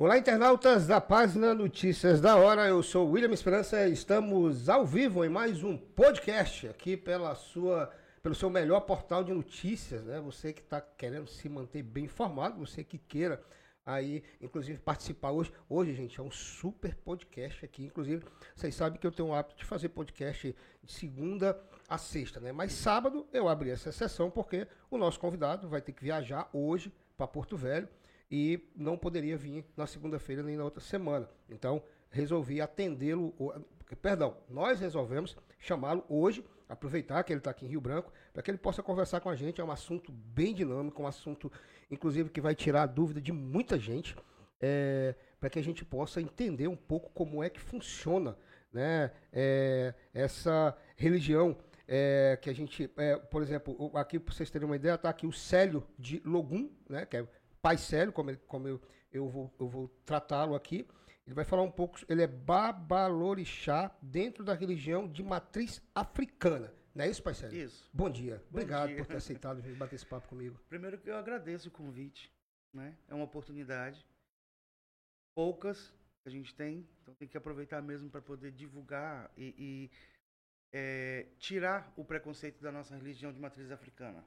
Olá, internautas da página Notícias da Hora. Eu sou William Esperança. Estamos ao vivo em mais um podcast aqui pela sua, pelo seu melhor portal de notícias, né? Você que está querendo se manter bem informado, você que queira aí, inclusive, participar hoje. Hoje, gente, é um super podcast aqui. Inclusive, vocês sabem que eu tenho o hábito de fazer podcast de segunda a sexta, né? Mas sábado eu abri essa sessão porque o nosso convidado vai ter que viajar hoje para Porto Velho e não poderia vir na segunda-feira nem na outra semana. Então, resolvi atendê-lo. Perdão, nós resolvemos chamá-lo hoje, aproveitar que ele está aqui em Rio Branco, para que ele possa conversar com a gente. É um assunto bem dinâmico, um assunto, inclusive, que vai tirar a dúvida de muita gente, é, para que a gente possa entender um pouco como é que funciona né, é, essa religião. É, que a gente, é, por exemplo, aqui para vocês terem uma ideia, está aqui o Célio de Logum, né, que é Pai Célio, como, como eu, eu vou, eu vou tratá-lo aqui. Ele vai falar um pouco. Ele é Babalorixá dentro da religião de matriz africana. Não é isso, Pai Célio? Isso. Bom dia. Bom Obrigado dia. por ter aceitado vir bater esse papo comigo. Primeiro que eu agradeço o convite, né? É uma oportunidade. Poucas que a gente tem, então tem que aproveitar mesmo para poder divulgar e, e, é, tirar o preconceito da nossa religião de matriz africana.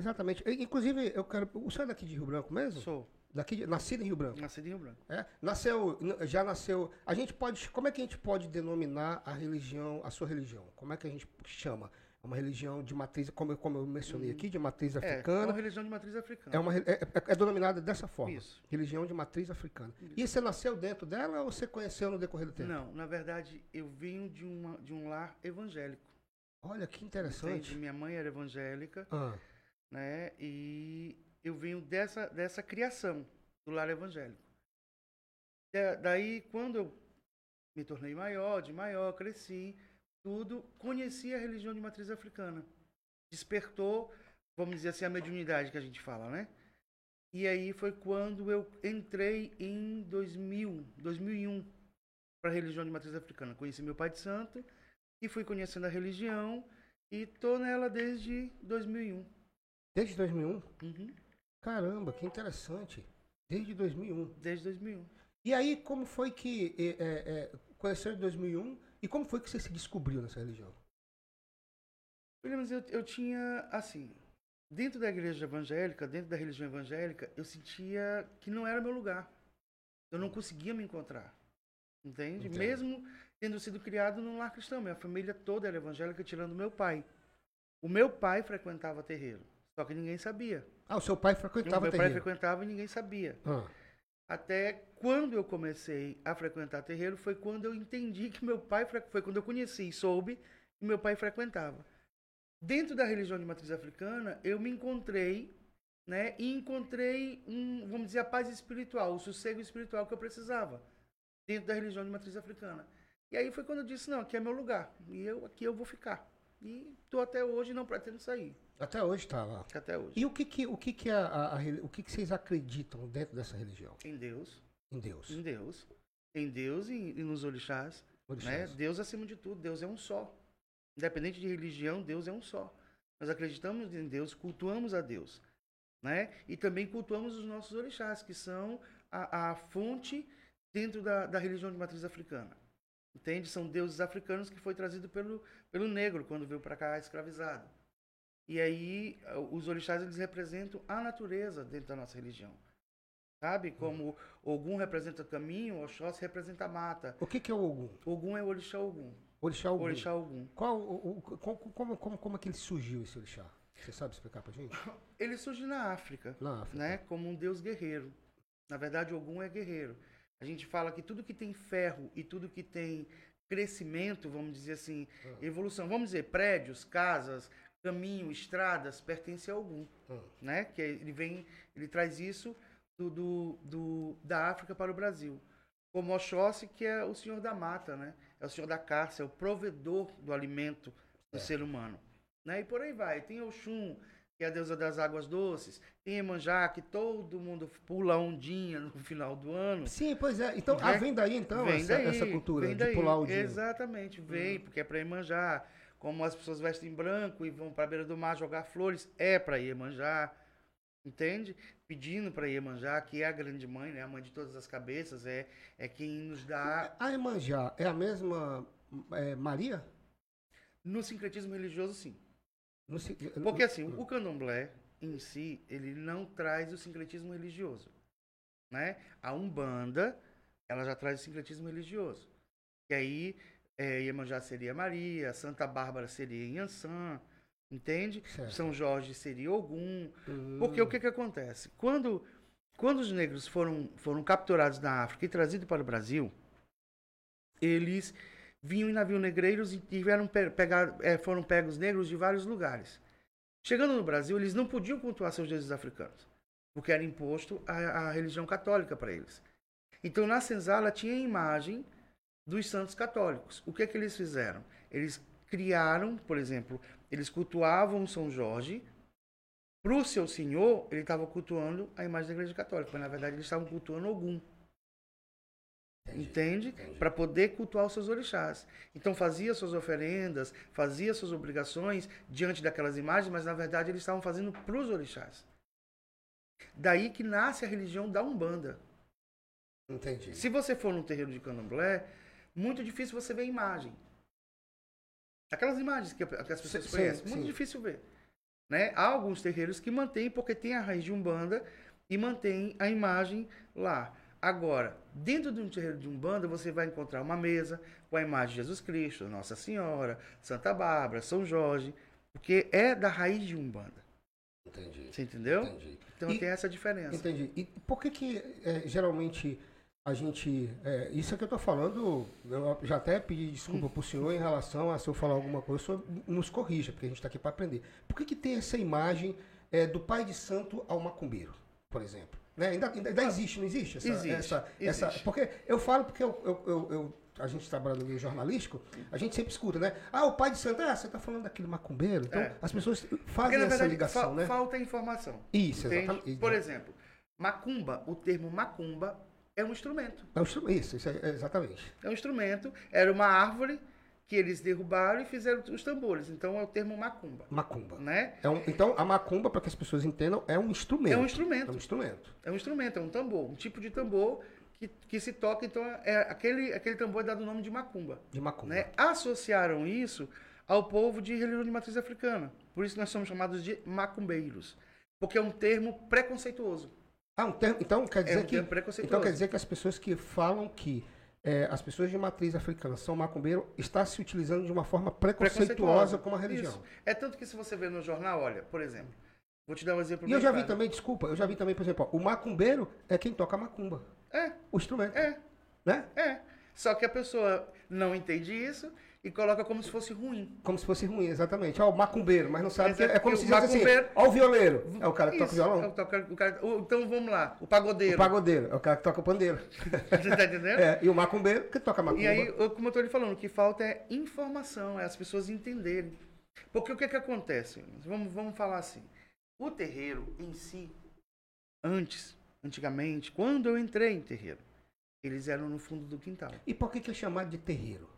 Exatamente. E, Inclusive, eu quero. O senhor é daqui de Rio Branco mesmo? Sou Daqui de, nascido em Rio Branco. nascido em Rio Branco. É? Nasceu, já nasceu. A gente pode, como é que a gente pode denominar a religião, a sua religião? Como é que a gente chama? É uma religião de matriz, como, eu- como eu mencionei aqui, de matriz É, é africana. uma religião de matriz africana. É, uma, é, é- é denominada dessa forma. Isso. Religião de matriz africana. E você nasceu dentro dela ou você conheceu no decorrer do tempo? Não, na verdade, eu venho de, uma, de um lar evangélico. Olha que entende? interessante. Minha mãe era evangélica, Ah, né? E eu venho dessa, dessa criação do lar evangélico. Da- daí, quando eu me tornei maior, de maior, cresci, tudo, conheci a religião de matriz africana. Despertou, vamos dizer assim, a mediunidade que a gente fala, né? E aí foi quando eu entrei em 2000, 2001 para a religião de matriz africana. Conheci meu pai de santo e fui conhecendo a religião e tô nela desde 2001. Desde 2001? Uhum. Caramba, que interessante. Desde 2001. Desde 2001. E aí, como foi que é, é, conheceu em 2001 e como foi que você se descobriu nessa religião? Williams, eu, eu tinha, assim, dentro da igreja evangélica, dentro da religião evangélica, eu sentia que não era meu lugar. Eu não conseguia me encontrar. Entende? Entendo. Mesmo tendo sido criado num lar cristão. Minha família toda era evangélica, tirando meu pai. O meu pai frequentava terreiro. Só que ninguém sabia. Ah, o seu pai O frequentava meu pai terreiro. frequentava e ninguém sabia. Ah, Até quando eu comecei a frequentar terreiro foi quando eu entendi que meu pai foi quando eu conheci e soube que meu pai frequentava. Dentro da religião de matriz africana, eu me encontrei, né, e encontrei um, vamos dizer, a paz espiritual, o sossego espiritual que eu precisava dentro da religião de matriz africana. E aí foi quando eu disse, não, aqui é meu lugar, e eu aqui eu vou ficar. E tô até hoje não pretendo sair, até hoje tá lá. até hoje. E o que que, o que, que, a, a- a o que, que vocês acreditam dentro dessa religião? Em Deus, Em Deus. em Deus, em Deus e, e nos orixás. né? Orixás. Deus acima de tudo, Deus é um só. Independente de religião, Deus é um só. Nós acreditamos em Deus, cultuamos a Deus, né? E também cultuamos os nossos orixás, que são a, a fonte dentro da, da religião de matriz africana. Entende? São deuses africanos que foi trazido pelo, pelo negro quando veio para cá escravizado. E aí os orixás eles representam a natureza dentro da nossa religião. Sabe? Como Ogum representa caminho, Oxóssi representa a mata. O que que é o Ogum? Ogum é o orixá Ogum. Orixá Ogum. Orixá Ogum. Qual, o, o- como, como, como, como é que ele surgiu, esse orixá? Você sabe explicar pra gente? Ele surge na África, Na África. né? Como um deus guerreiro. Na verdade, Ogum é guerreiro. A gente fala que tudo que tem ferro e tudo que tem crescimento, vamos dizer assim, Ah. evolução, vamos dizer, prédios, casas, caminho, estradas, pertence a Ogum, Ah. né? Que ele vem, ele traz isso do, do, do- da África para o Brasil. Como Oxóssi, que é o senhor da mata, né? É o senhor da caça, é o provedor do alimento do Certo. ser humano. Né? E por aí vai. Tem Oxum, que é a deusa das águas doces. Tem Emanjá, que todo mundo pula ondinha no final do ano. Sim, pois é. Então, Vem- ah, vem daí então vem essa, daí, essa cultura vem de pular o dia. Exatamente, vem, porque é para Iemanjá. Como as pessoas vestem branco e vão para a beira do mar jogar flores, é para Iemanjá. Entende? pedindo para Iemanjá, que é a grande mãe, né, a mãe de todas as cabeças, é, é quem nos dá. A Iemanjá é a mesma é, Maria? No sincretismo religioso, sim. Porque assim, o candomblé em si, ele não traz o sincretismo religioso, né? A Umbanda, ela já traz o sincretismo religioso. E aí, é, Iemanjá seria Maria, Santa Bárbara seria Inhansã, entende? Certo. São Jorge seria Ogum. Hum, Porque o que que acontece? Quando, quando os negros foram, foram capturados na África e trazidos para o Brasil, eles vinham em navio negreiros e tiveram pe- pegar, eh, foram pegos negros de vários lugares. Chegando no Brasil, eles não podiam cultuar seus deuses africanos, porque era imposto a, a religião católica para eles. Então, na senzala tinha a imagem dos santos católicos. O que é que eles fizeram? Eles criaram, por exemplo, eles cultuavam São Jorge, para o seu senhor, ele estava cultuando a imagem da igreja católica, mas na verdade eles estavam cultuando Ogum. Entende? Para poder cultuar os seus orixás. Então fazia suas oferendas, fazia suas obrigações diante daquelas imagens, mas na verdade eles estavam fazendo para os orixás. Daí que nasce a religião da Umbanda. Entendi. Se você for num terreiro de candomblé, muito difícil você ver imagem. Aquelas imagens que, que as pessoas Sim, conhecem, sim. muito difícil ver. Né? Há alguns terreiros que mantêm, porque tem a raiz de Umbanda e mantém a imagem lá. Agora, dentro de um terreiro de Umbanda, você vai encontrar uma mesa com a imagem de Jesus Cristo, Nossa Senhora, Santa Bárbara, São Jorge, porque é da raiz de Umbanda. Entendi. Você entendeu? Entendi. Então E- tem essa diferença. Entendi. E por que que é, geralmente a gente... é, isso é que eu tô falando, eu já até pedi desculpa Hum. pro senhor em relação a se eu falar alguma coisa, o senhor nos corrija, porque a gente tá aqui para aprender. Por que que tem essa imagem é, do pai de santo ao macumbeiro, por exemplo? Né? Ainda, ainda, ainda existe, não existe? Essa, Existe, essa, essa- existe. porque eu falo porque eu, eu, eu- eu- a gente trabalha no meio jornalístico, a gente sempre escuta, né? Ah, o pai de santo, ah, você tá falando daquele macumbeiro? Então, É. as pessoas fazem na essa verdade, ligação, fa- né? falta informação. Isso, Entende? exatamente. Por exemplo, macumba, o termo macumba é um instrumento. É um instru- Isso, isso é, é exatamente. É um instrumento, era uma árvore que eles derrubaram e fizeram os tambores. Então é o termo macumba, Macumba. né? É um- então, a macumba, para que as pessoas entendam, é um instrumento. É um instrumento. É um instrumento. É um instrumento, é um tambor, um tipo de tambor que, que se toca. Então é aquele, aquele tambor é dado o nome de macumba. De macumba. Né? Associaram isso ao povo de religião de matriz africana. Por isso nós somos chamados de macumbeiros. Porque é um termo preconceituoso. Ah, um termo, então quer dizer um que. Então quer dizer que as pessoas que falam que é, as pessoas de matriz africana são macumbeiro está se utilizando de uma forma preconceituosa com a religião. Isso. É tanto que se você ver no jornal, olha, por exemplo, vou te dar um exemplo E eu já vi também, desculpa, eu já vi também, por exemplo, ó, o macumbeiro é quem toca macumba. É, O instrumento. é, Né? é. Só que a pessoa não entende isso e coloca como se fosse ruim. Como se fosse ruim, exatamente. Ó, o macumbeiro, mas não sabe que Exato, é como se o fosse assim. Ó, o violeiro. É o cara que toca violão. é o toca- o cara- o- então vamos lá, o pagodeiro. O pagodeiro é o cara que toca pandeiro. Você tá entendendo? É, e o macumbeiro que toca macumba. E aí, como eu tô lhe falando, o que falta é informação, é as pessoas entenderem. Porque o que que acontece? Vamos, vamos falar assim. O terreiro em si, antes, antigamente, quando eu entrei em terreiro, eles eram no fundo do quintal. E por que, que é chamado de terreiro?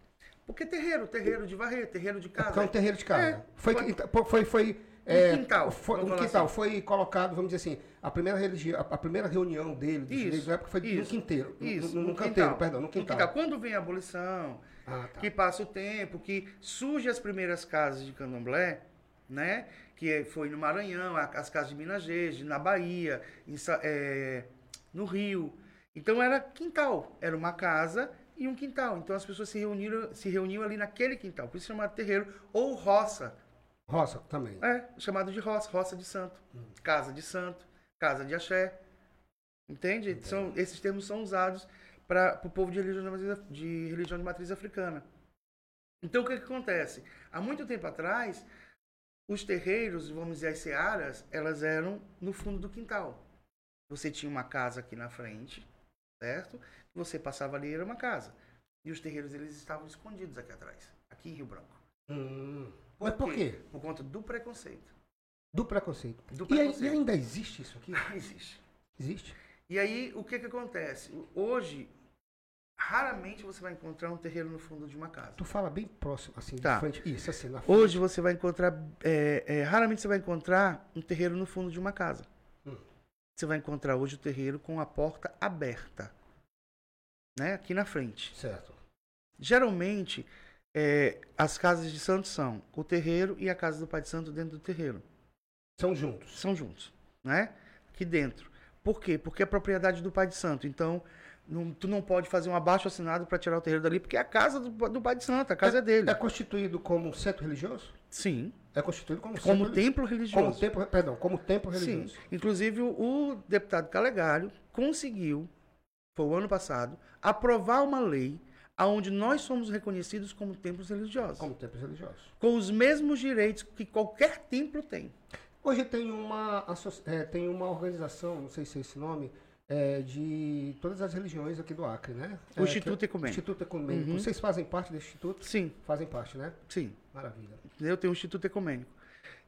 Porque terreiro, terreiro de varrer, terreiro de É porque é casa. um terreiro de casa. É, foi, foi- então, foi, foi, é, quintal, Foi, um quintal. assim. Foi colocado, vamos dizer assim, a primeira religião, a, primeira reunião dele, dos Isso, na época foi no isso, quinteiro. no- Isso, no, no no canteiro, quintal. perdão, no No quintal. Quando vem a abolição, Ah, tá. que passa o tempo, que surge as primeiras casas de candomblé, né? Que é- foi no Maranhão, as casas de Minas Gerais, na Bahia, em é, no Rio. Então era quintal, era uma casa e um quintal. Então as pessoas se reuniram, se reuniam ali naquele quintal, por isso chamado terreiro ou roça, Roça também. é chamado de roça, roça de santo, casa de santo, casa de axé, entende? São esses termos são usados para o povo de religião de, matriz, de religião de matriz africana. Então o que, que acontece? Há muito tempo atrás, os terreiros, vamos dizer as searas, elas eram no fundo do quintal. Você tinha uma casa aqui na frente, certo? Você passava ali era uma casa. E os terreiros eles estavam escondidos aqui atrás, aqui em Rio Branco. Hum. Mas por quê? Por conta do preconceito. Do preconceito. Do E, preconceito. e ainda existe isso aqui? Existe. Existe? E aí, o que que acontece? Hoje, raramente você vai encontrar um terreiro no fundo de uma casa. Tu fala bem próximo, assim, Tá. de frente. Isso, assim, na frente. Hoje você vai encontrar, é, é, raramente você vai encontrar um terreiro no fundo de uma casa. Hum. você vai encontrar hoje o terreiro com a porta aberta, né? Aqui na frente. Certo. Geralmente, é, as casas de santo são o terreiro e a casa do pai de santo dentro do terreiro. São juntos. São juntos, né? Aqui dentro. Por quê? Porque é propriedade do pai de santo. Então, não- tu não pode fazer um abaixo assinado para tirar o terreiro dali, porque é a casa do, do pai de santo, a casa é, dele. É constituído como centro religioso? Sim. É constituído como, Como centro templo religioso. Como templo, perdão, como templo Sim. religioso. Inclusive, o, o deputado Calegário conseguiu, foi o ano passado, aprovar uma lei onde nós somos reconhecidos como templos religiosos. Como templos religiosos. Com os mesmos direitos que qualquer templo tem. Hoje tem uma, é, tem uma organização, não sei se é esse nome, é, de todas as religiões aqui do Acre, né? O É, Instituto que- Ecumênico. Instituto Ecumênico. Uhum. Vocês fazem parte desse instituto? Sim, Fazem parte, né? sim. Maravilha. Eu tenho o Instituto Ecumênico.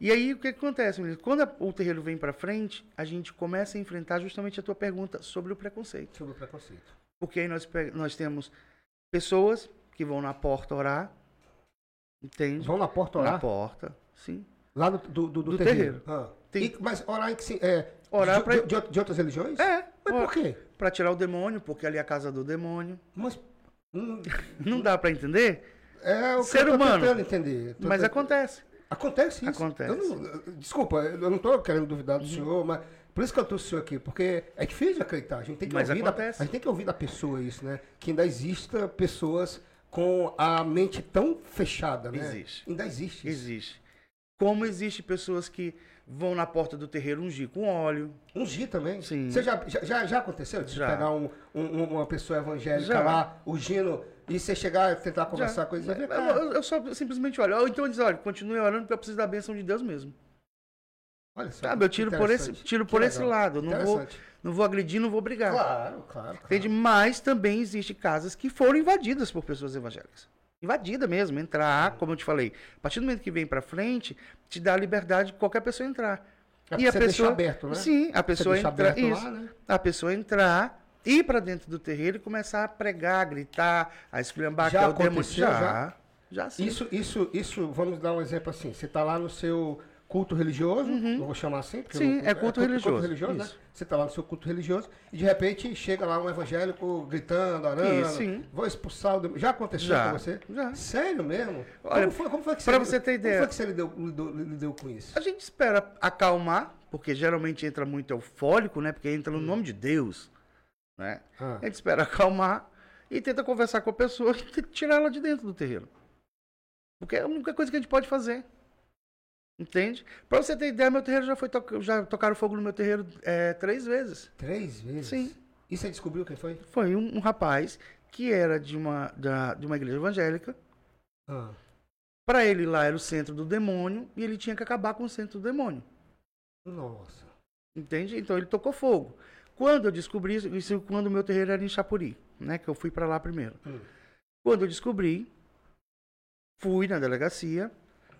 E aí, o que acontece, menino? Quando a- o terreiro vem para frente, a gente começa a enfrentar justamente a tua pergunta sobre o preconceito. Sobre o preconceito. Porque aí nós, nós temos pessoas que vão na porta orar, entende? Vão na porta orar? Na porta, sim. Lá do, do, do, Do terreiro. terreiro. Ah. Tem- E- mas orar em que se, é, Orar de, pra- de, de, de outras religiões? É, Mas por quê? para tirar o demônio, porque ali é a casa do demônio. Mas hum, Não dá para entender, é o que Ser eu tô humano. tentando entender. Tô mas tentando- acontece. Acontece isso. Acontece. Eu não- desculpa, eu não estou querendo duvidar do senhor, mas por isso que eu trouxe o senhor aqui, porque é difícil de acreditar. A gente tem que, Mas ouvir da, a gente tem que ouvir da pessoa isso, né? Que ainda exista pessoas com a mente tão fechada, né? Existe. Ainda existe isso. Existe. Como existe pessoas que vão na porta do terreiro ungir com óleo. Ungir também? Sim. Você já, já- já, já aconteceu de Já. pegar um- um- uma pessoa evangélica Já. lá, ungindo, e você chegar e tentar conversar Já. com ele? Eu, eu- eu só simplesmente olho. Ou então diz, olha, continue orando porque eu preciso da bênção de Deus mesmo. Olha só. Sabe, eu tiro por esse, tiro Que por esse lado. Não vou, não vou agredir, não vou brigar. Claro, claro. claro. Entende? Mas também existe casas que foram invadidas por pessoas evangélicas. Invadida mesmo, entrar, como eu te falei. A partir do momento que vem pra frente, te dá a liberdade de qualquer pessoa entrar. É e a pessoa aberto, né? Sim, a pessoa entrar, aberto isso. lá, né? A pessoa entrar, ir pra dentro do terreiro e começar a pregar, a gritar, a esculhambar Já que é o demônio. aconteceu, Já, já? já sim. Isso, isso, isso, vamos dar um exemplo assim. Você está lá no seu culto religioso, eu vou chamar assim, porque Uhum. Sim, não- é culto religioso, religioso, né? Você está lá no seu culto religioso e de repente chega lá um evangélico gritando, orando, Isso, sim. vou expulsar o demônio. Já aconteceu Já, com você? já. Sério mesmo? Olha, como foi, como foi que você, você ter ideia- Como foi que você lidou, lidou, lidou com isso? A gente espera acalmar, porque geralmente entra muito eufórico, né? Porque entra no Hum. nome de Deus, né? Ah, A gente espera acalmar e tenta conversar com a pessoa e tirar ela de dentro do terreiro. Porque é a única coisa que a gente pode fazer. Entende? Pra você ter ideia, meu terreiro já foi to já tocaram fogo no meu terreiro é, três vezes. três vezes? Sim. E você descobriu quem foi? Foi um, um rapaz que era de uma, da, de uma igreja evangélica. Ah, Pra ele lá era o centro do demônio e ele tinha que acabar com o centro do demônio. nossa. Entende? Então ele tocou fogo. Quando eu descobri isso, isso quando o meu terreiro era em Chapuri, né? Que eu fui pra lá primeiro. Hum. Quando eu descobri, fui na delegacia,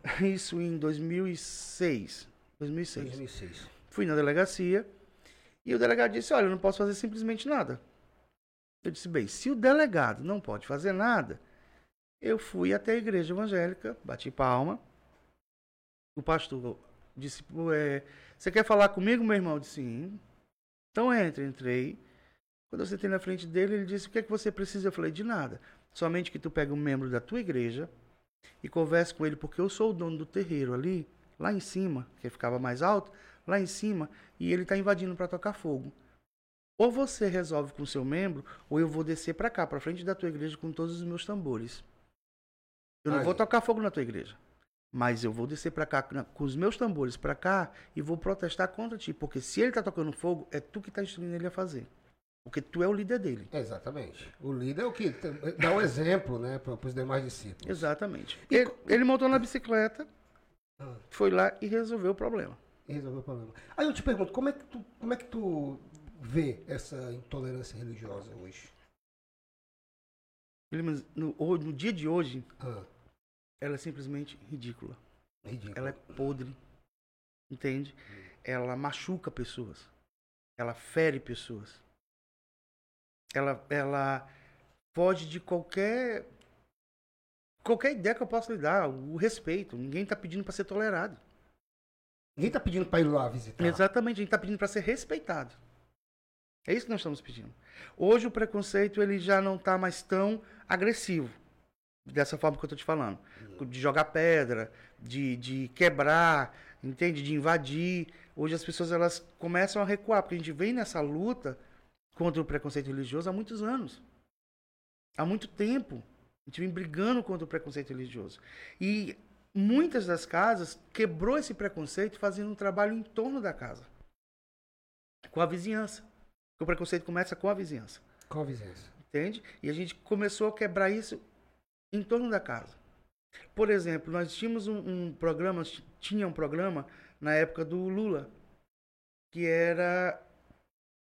isso em 2006. 2006. 2006. Fui na delegacia e o delegado disse: Olha, eu não posso fazer simplesmente nada. Eu disse: Bem, se o delegado não pode fazer nada, eu fui até a igreja evangélica, bati palma. O pastor disse: "Pô, é, Você quer falar comigo, meu irmão? Eu disse: Sim. Então entre, entrei. Quando eu sentei na frente dele, ele disse: O que é que você precisa? Eu falei: De nada. Somente que tu pegue um membro da tua igreja e converse com ele, porque eu sou o dono do terreiro ali, lá em cima, que ficava mais alto, lá em cima, e ele está invadindo para tocar fogo. Ou você resolve com o seu membro, ou eu vou descer para cá, para frente da tua igreja com todos os meus tambores. Eu não vou tocar fogo na tua igreja. Mas eu vou descer para cá com os meus tambores para cá e vou protestar contra ti, porque se ele está tocando fogo, é tu que está instruindo ele a fazer. Porque tu é o líder dele. Exatamente. O líder é o que dá o exemplo, né, para os demais discípulos. Exatamente. E Ele, ele montou na bicicleta, Ah. foi lá e resolveu o problema. Resolveu o problema. Aí eu te pergunto, como é que tu, como é que tu vê essa intolerância religiosa hoje? No, no dia de hoje, Ah, ela é simplesmente ridícula. ridículo. Ela é podre. Entende? Ela machuca pessoas. Ela fere pessoas. Ela, ela foge de qualquer qualquer ideia que eu possa lhe dar, o respeito. Ninguém está pedindo para ser tolerado. Ninguém está pedindo para ir lá visitar. Exatamente, a gente está pedindo para ser respeitado. É isso que nós estamos pedindo. Hoje o preconceito ele já não está mais tão agressivo, dessa forma que eu estou te falando. De jogar pedra, de, de quebrar, entende? De invadir. Hoje as pessoas elas começam a recuar, porque a gente vem nessa luta contra o preconceito religioso há muitos anos. Há muito tempo. A gente vem brigando contra o preconceito religioso. E muitas das casas quebrou esse preconceito fazendo um trabalho em torno da casa. Com a vizinhança. Porque o preconceito começa com a vizinhança. Com a vizinhança. Entende? E a gente começou a quebrar isso em torno da casa. Por exemplo, nós tínhamos um, um programa, tinha um programa na época do Lula, que era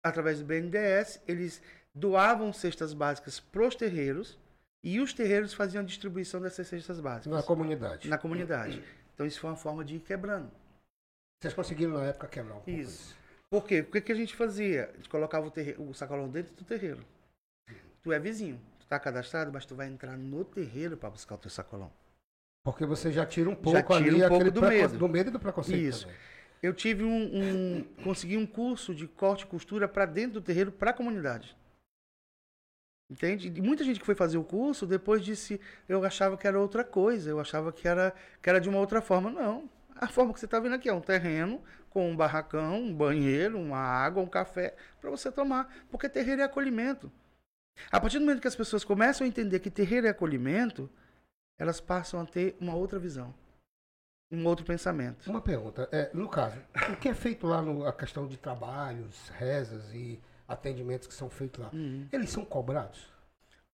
através do BNDES, eles doavam cestas básicas para os terreiros e os terreiros faziam a distribuição dessas cestas básicas. Na comunidade. Na comunidade. Então isso foi uma forma de ir quebrando. Vocês conseguiram na época quebrar um pouco isso. Por quê? O que, que a gente fazia? A gente colocava o, terreiro, o sacolão dentro do terreiro. Tu é vizinho, está cadastrado, mas tu vai entrar no terreiro para buscar o teu sacolão. Porque você já tira um pouco tira ali um pouco do medo. do medo e do preconceito. Isso. também. Eu tive um, um consegui um curso de corte e costura para dentro do terreiro para a comunidade. Entende? E muita gente que foi fazer o curso depois disse, eu achava que era outra coisa, eu achava que era que era de uma outra forma, não. A forma que você está vendo aqui é um terreno com um barracão, um banheiro, uma água, um café para você tomar, porque terreiro é acolhimento. A partir do momento que as pessoas começam a entender que terreiro é acolhimento, elas passam a ter uma outra visão, um outro pensamento. Uma pergunta. É, no caso, o que é feito lá no a questão de trabalhos, rezas e atendimentos que são feitos lá, Uhum. eles são cobrados?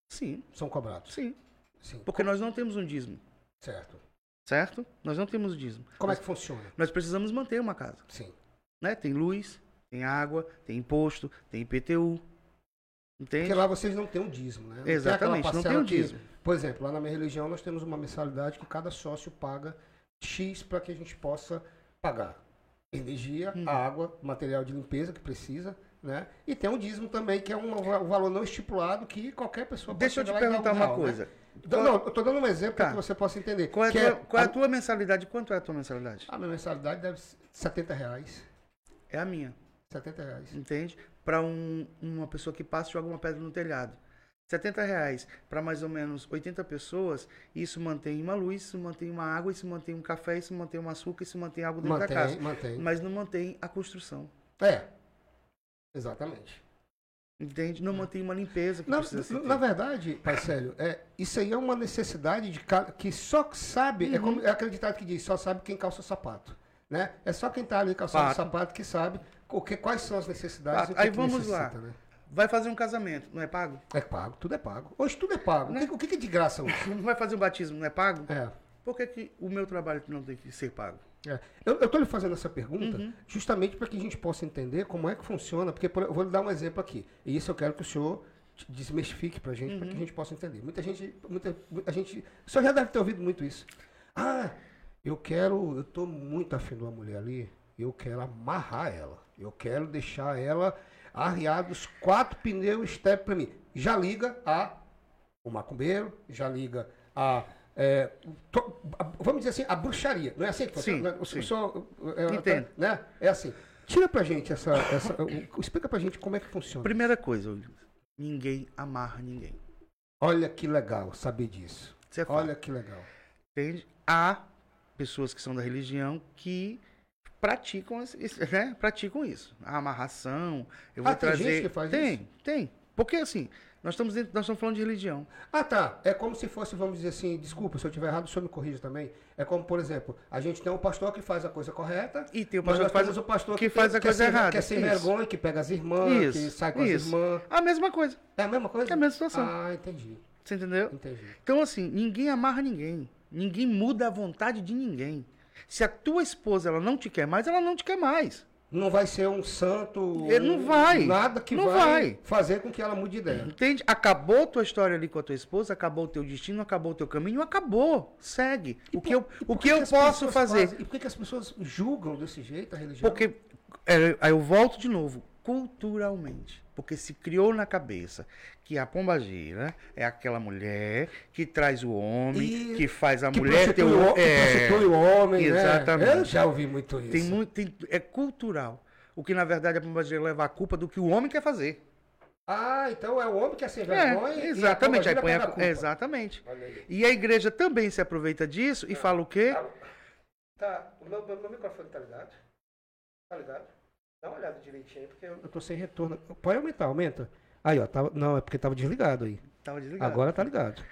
Sim, São cobrados. sim. Sim. Porque nós não temos um dízimo, Certo. certo? Nós não temos dízimo. Como é nós, que funciona? nós precisamos manter uma casa, Sim. né? Tem luz, tem água, tem imposto, tem IPTU. Entende? Porque lá vocês não têm um dízimo, né? Não tem Exatamente, aquela não tem um que- dízimo. Por exemplo, lá na minha religião nós temos uma mensalidade que cada sócio paga X para que a gente possa pagar energia, Hum. água, material de limpeza que precisa, né? E tem um dízimo também, que é um, va- um valor não estipulado que qualquer pessoa pode Deixa eu te perguntar um uma real, né? coisa. Então, Qual- não, eu tô dando um exemplo para Tá. que você possa entender. Qual é, que tua, qual é a, tua mensalidade? Quanto é a tua mensalidade? a minha mensalidade deve ser 70 reais. É a minha, 70 reais. entende? Para um, uma pessoa que passa e joga uma pedra no telhado. 70 reais para mais ou menos 80 pessoas, isso mantém uma luz, isso mantém uma água, isso mantém um café, isso mantém um açúcar, isso mantém algo dentro da casa. Mantém, mantém. Mas não mantém a construção. É. Exatamente. Entende? Não mantém uma limpeza que Na, precisa ser na verdade, Parcélio, é, isso aí é uma necessidade de ca- que só sabe, é, Uhum. como, é aquele ditado que diz, só sabe quem calça o sapato. Né? É só quem está ali calçando o sapato que sabe o que, quais são as necessidades que Aí que vamos lá. Né? Vai fazer um casamento, não é pago? É pago, tudo é pago. Hoje tudo é pago. Né? O, que, o que que é de graça hoje? Vai fazer um batismo, não é pago? É. Por que, que o meu trabalho não tem que ser pago? É. Eu estou lhe fazendo essa pergunta Uhum. justamente para que a gente possa entender como é que funciona, porque por- eu vou lhe dar um exemplo aqui. E isso eu quero que o senhor desmistifique para a gente, Uhum. para que a gente possa entender. Muita gente, muita, muita gente, o senhor já deve ter ouvido muito isso. Ah, eu quero, eu estou muito afim de uma mulher ali, eu quero amarrar ela, eu quero deixar ela arriada os quatro pneus step para mim. Já liga a o macumbeiro, já liga a é, to- vamos dizer assim, a bruxaria. Não é assim que funciona? Sim, Né? O, sim. o senhor, é, Entendo. né? É assim. Tira pra gente essa. essa o- explica pra gente como é que funciona. Primeira coisa, ninguém amarra ninguém. Olha que legal saber disso. É. Olha que legal. Entende? Há pessoas que são da religião que praticam, né? praticam isso. A amarração. Eu vou Ah, tem trazer. gente que faz tem, isso? tem. Porque assim, nós estamos, dentro, nós estamos falando de religião. Ah, tá. É como se fosse, vamos dizer assim, desculpa, se eu estiver errado, o senhor me corrija também. É como, por exemplo, a gente tem um pastor que faz a coisa correta. E tem o pastor que faz, o pastor que que, faz tem- a que coisa errada. Que é sem Isso. vergonha, que pega as irmãs, que Isso, sai com as isso. irmãs. a mesma coisa. É a mesma coisa? É a mesma situação. Ah, entendi. Você entendeu? Entendi. Então, assim, ninguém amarra ninguém. Ninguém muda a vontade de ninguém. Se a tua esposa ela não te quer mais, ela não te quer mais. Não vai ser um santo. Ele não vai. Nada que vai, vai. fazer com que ela mude de ideia. Entende? Acabou tua história ali com a tua esposa, acabou o teu destino, acabou o teu caminho, acabou. Segue. O que eu, E o por que eu posso fazer? fazem- e por que, que as pessoas julgam desse jeito a religião? Porque, é, aí eu volto de novo, culturalmente. Porque se criou na cabeça que a pombagira é aquela mulher que traz o homem, E que faz a Que mulher ter o o, que prostitui o homem, né? Exatamente. Eu já ouvi muito isso. tem muito, tem- é cultural. O que na verdade a pombagira leva a culpa do que o homem quer fazer. Ah, então é o homem que é sem vergonha. É, e a exatamente. Aí pombagira põe a- a culpa. exatamente. E a igreja também se aproveita disso e fala o quê? Tá, o meu, meu microfone tá ligado? Tá ligado? Dá uma olhada direitinho aí, porque eu, eu tô sem retorno. Pode aumentar, aumenta. Aí, ó, tava, não, é porque tava desligado aí. Tava desligado. Agora tá ligado.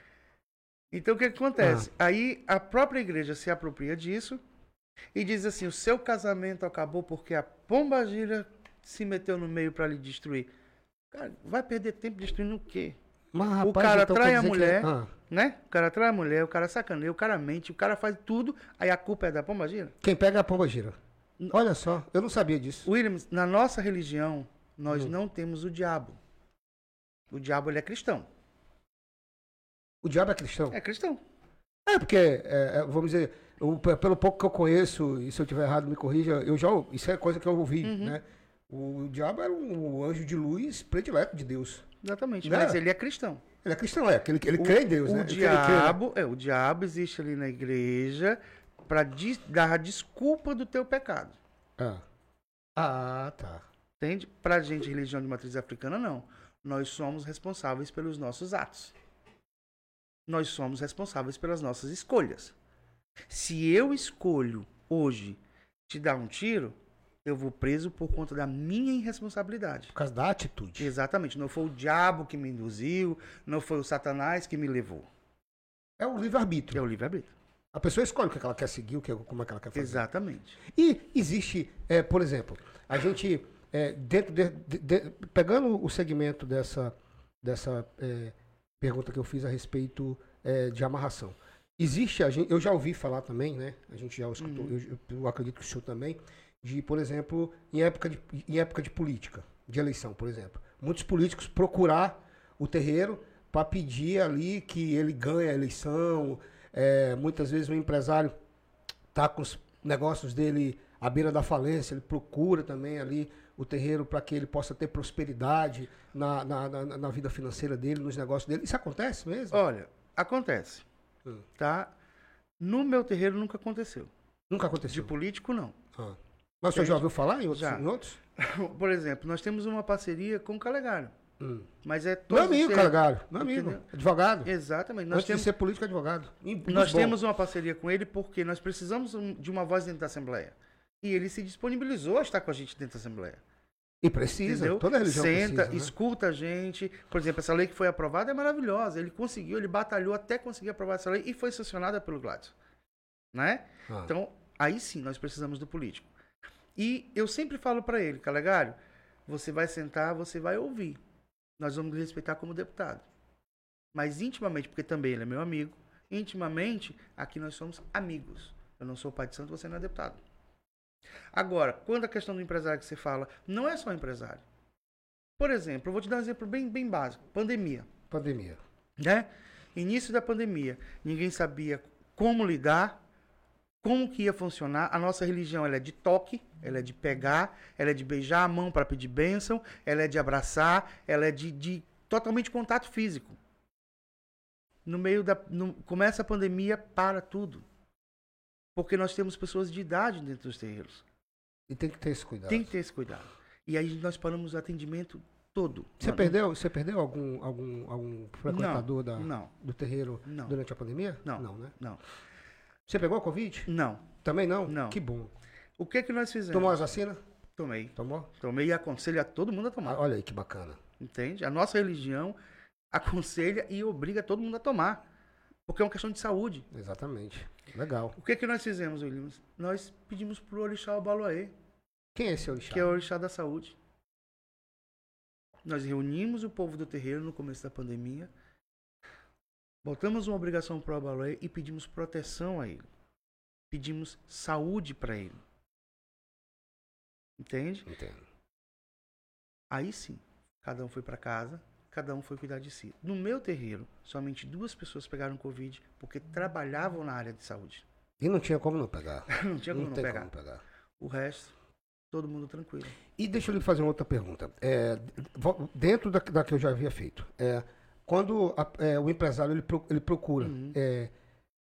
Então o que, que acontece? Ah. Aí a própria igreja se apropria disso e diz assim: o seu casamento acabou porque a pombagira se meteu no meio para lhe destruir. Cara, vai perder tempo destruindo o quê? Mas, O rapaz, cara então trai a que- mulher. Ah, Né? O cara trai a mulher, o cara sacaneia, o cara mente, o cara faz tudo, aí a culpa é da pombagira. quem pega é a pomba gira. Olha só, eu não sabia disso. Williams, na nossa religião, nós Hum. não temos o diabo. O diabo ele é cristão. O diabo é cristão. É cristão. É, porque, é, é, vamos dizer, eu, pe- pelo pouco que eu conheço, e se eu tiver errado, me corrija, eu já, isso é coisa que eu ouvi, Uhum. né? O diabo era um anjo de luz predileto de Deus. Exatamente. Né? Mas ele é cristão. Ele é cristão, é, ele, ele O- crê em Deus, o né? Ele crê- né? diabo, é, o diabo existe ali na igreja para dar a desculpa do teu pecado. Ah. ah, tá. Entende? Pra gente, religião de matriz africana, não. Nós somos responsáveis pelos nossos atos. Nós somos responsáveis pelas nossas escolhas. Se eu escolho hoje te dar um tiro, eu vou preso por conta da minha irresponsabilidade. Por causa da atitude. Exatamente. Não foi o diabo que me induziu, não foi o satanás que me levou. É o livre-arbítrio. É o livre-arbítrio. A pessoa escolhe o que ela quer seguir, o que, como é que ela quer fazer. Exatamente. E existe, é, por exemplo, a gente, é, dentro de, de- de- pegando o segmento dessa, dessa é, pergunta que eu fiz a respeito é, de amarração. Existe, a gente, eu já ouvi falar também, né? A gente já escutou, Uhum. eu, eu acredito que o senhor também, de, por exemplo, em época de, em época de política, de eleição, por exemplo. Muitos políticos procurar o terreiro para pedir ali que ele ganhe a eleição. É, muitas vezes o empresário tá com os negócios dele à beira da falência, ele procura também ali o terreiro para que ele possa ter prosperidade na, na, na, na vida financeira dele, nos negócios dele. Isso acontece mesmo? Olha, acontece. Hum. Tá? No meu terreiro nunca aconteceu. Nunca De aconteceu. político, não. Ah. Mas o senhor já ouviu falar em outros? Já. Em outros? Por exemplo, nós temos uma parceria com o Calegário. Hum. Mas é Meu todos amigo, os Calegário. Meu amigo. Entendeu? Advogado. Exatamente. Nós Antes temos, de ser político, advogado. Muito nós bom. temos uma parceria com ele porque nós precisamos de uma voz dentro da Assembleia. E ele se disponibilizou a estar com a gente dentro da Assembleia. E precisa. Entendeu? Toda religião Senta, precisa. né? escuta a gente. Por exemplo, essa lei que foi aprovada é maravilhosa. Ele conseguiu, ele batalhou até conseguir aprovar essa lei e foi sancionada pelo Gladys. Né? Ah. Então, aí sim nós precisamos do político. E eu sempre falo para ele, Calegário, você vai sentar, você vai ouvir. Nós vamos respeitar como deputado. Mas intimamente, porque também ele é meu amigo, intimamente, aqui nós somos amigos. Eu não sou pai de santo, você não é deputado. Agora, quando a questão do empresário que você fala, não é só empresário. Por exemplo, eu vou te dar um exemplo bem, bem básico. Pandemia Pandemia. né? Início da pandemia, ninguém sabia como lidar, como que ia funcionar. A nossa religião ela é de toque, ela é de pegar, ela é de beijar a mão para pedir bênção, ela é de abraçar, ela é de, de totalmente contato físico. No meio da. no- começa a pandemia, para tudo. Porque nós temos pessoas de idade dentro dos terreiros. E tem que ter esse cuidado. Tem que ter esse cuidado. E aí nós paramos o atendimento todo. Você Não- perdeu, você perdeu algum, algum, algum frequentador da, Não, do terreiro não, durante a pandemia? Não. Não, né? não. Você pegou a Covid? Não. Também não? Não. Que bom. O que que nós fizemos? Tomou as vacinas? Tomei. Tomou? Tomei e aconselho a todo mundo a Ah, tomar. olha aí que bacana. Entende? A nossa religião aconselha e obriga todo mundo a tomar. Porque é uma questão de saúde. Exatamente. Legal. O que que nós fizemos, Williams? Nós pedimos pro orixá Obaloaê, Quem é esse orixá? que é o orixá da saúde. Nós reunimos o povo do terreiro no começo da pandemia, botamos uma obrigação pro Obaloaê e pedimos proteção a ele. Pedimos saúde para ele. Entende? Entendo. Aí sim, cada um foi para casa, cada um foi cuidar de si. No meu terreiro, somente duas pessoas pegaram Covid porque trabalhavam na área de saúde. E não tinha como não pegar. Não tinha como não, tem pegar. como pegar. O resto, Todo mundo tranquilo. E deixa eu lhe fazer uma outra pergunta. É, dentro da, da que eu já havia feito, é, quando a- é, o empresário ele, pro- ele procura, Uhum. é,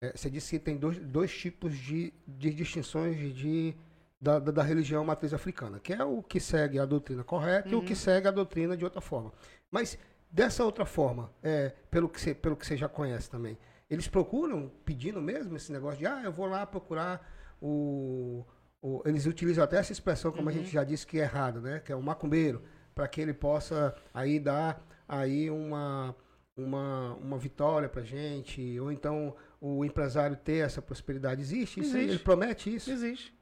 é, você disse que tem dois, dois tipos de, de distinções de, da, da, da religião matriz africana, que é o que segue a doutrina correta e o Uhum. que segue a doutrina de outra forma. Mas dessa outra forma, é, pelo, que você, pelo que você já conhece também, eles procuram pedindo mesmo esse negócio de, ah, eu vou lá procurar o. o- eles utilizam até essa expressão, como a Uhum. gente já disse que é errada, né? Que é o macumbeiro, para que ele possa aí dar aí uma, uma, uma vitória pra gente, ou então o empresário ter essa prosperidade. Existe? Existe. Ele promete isso? Existe.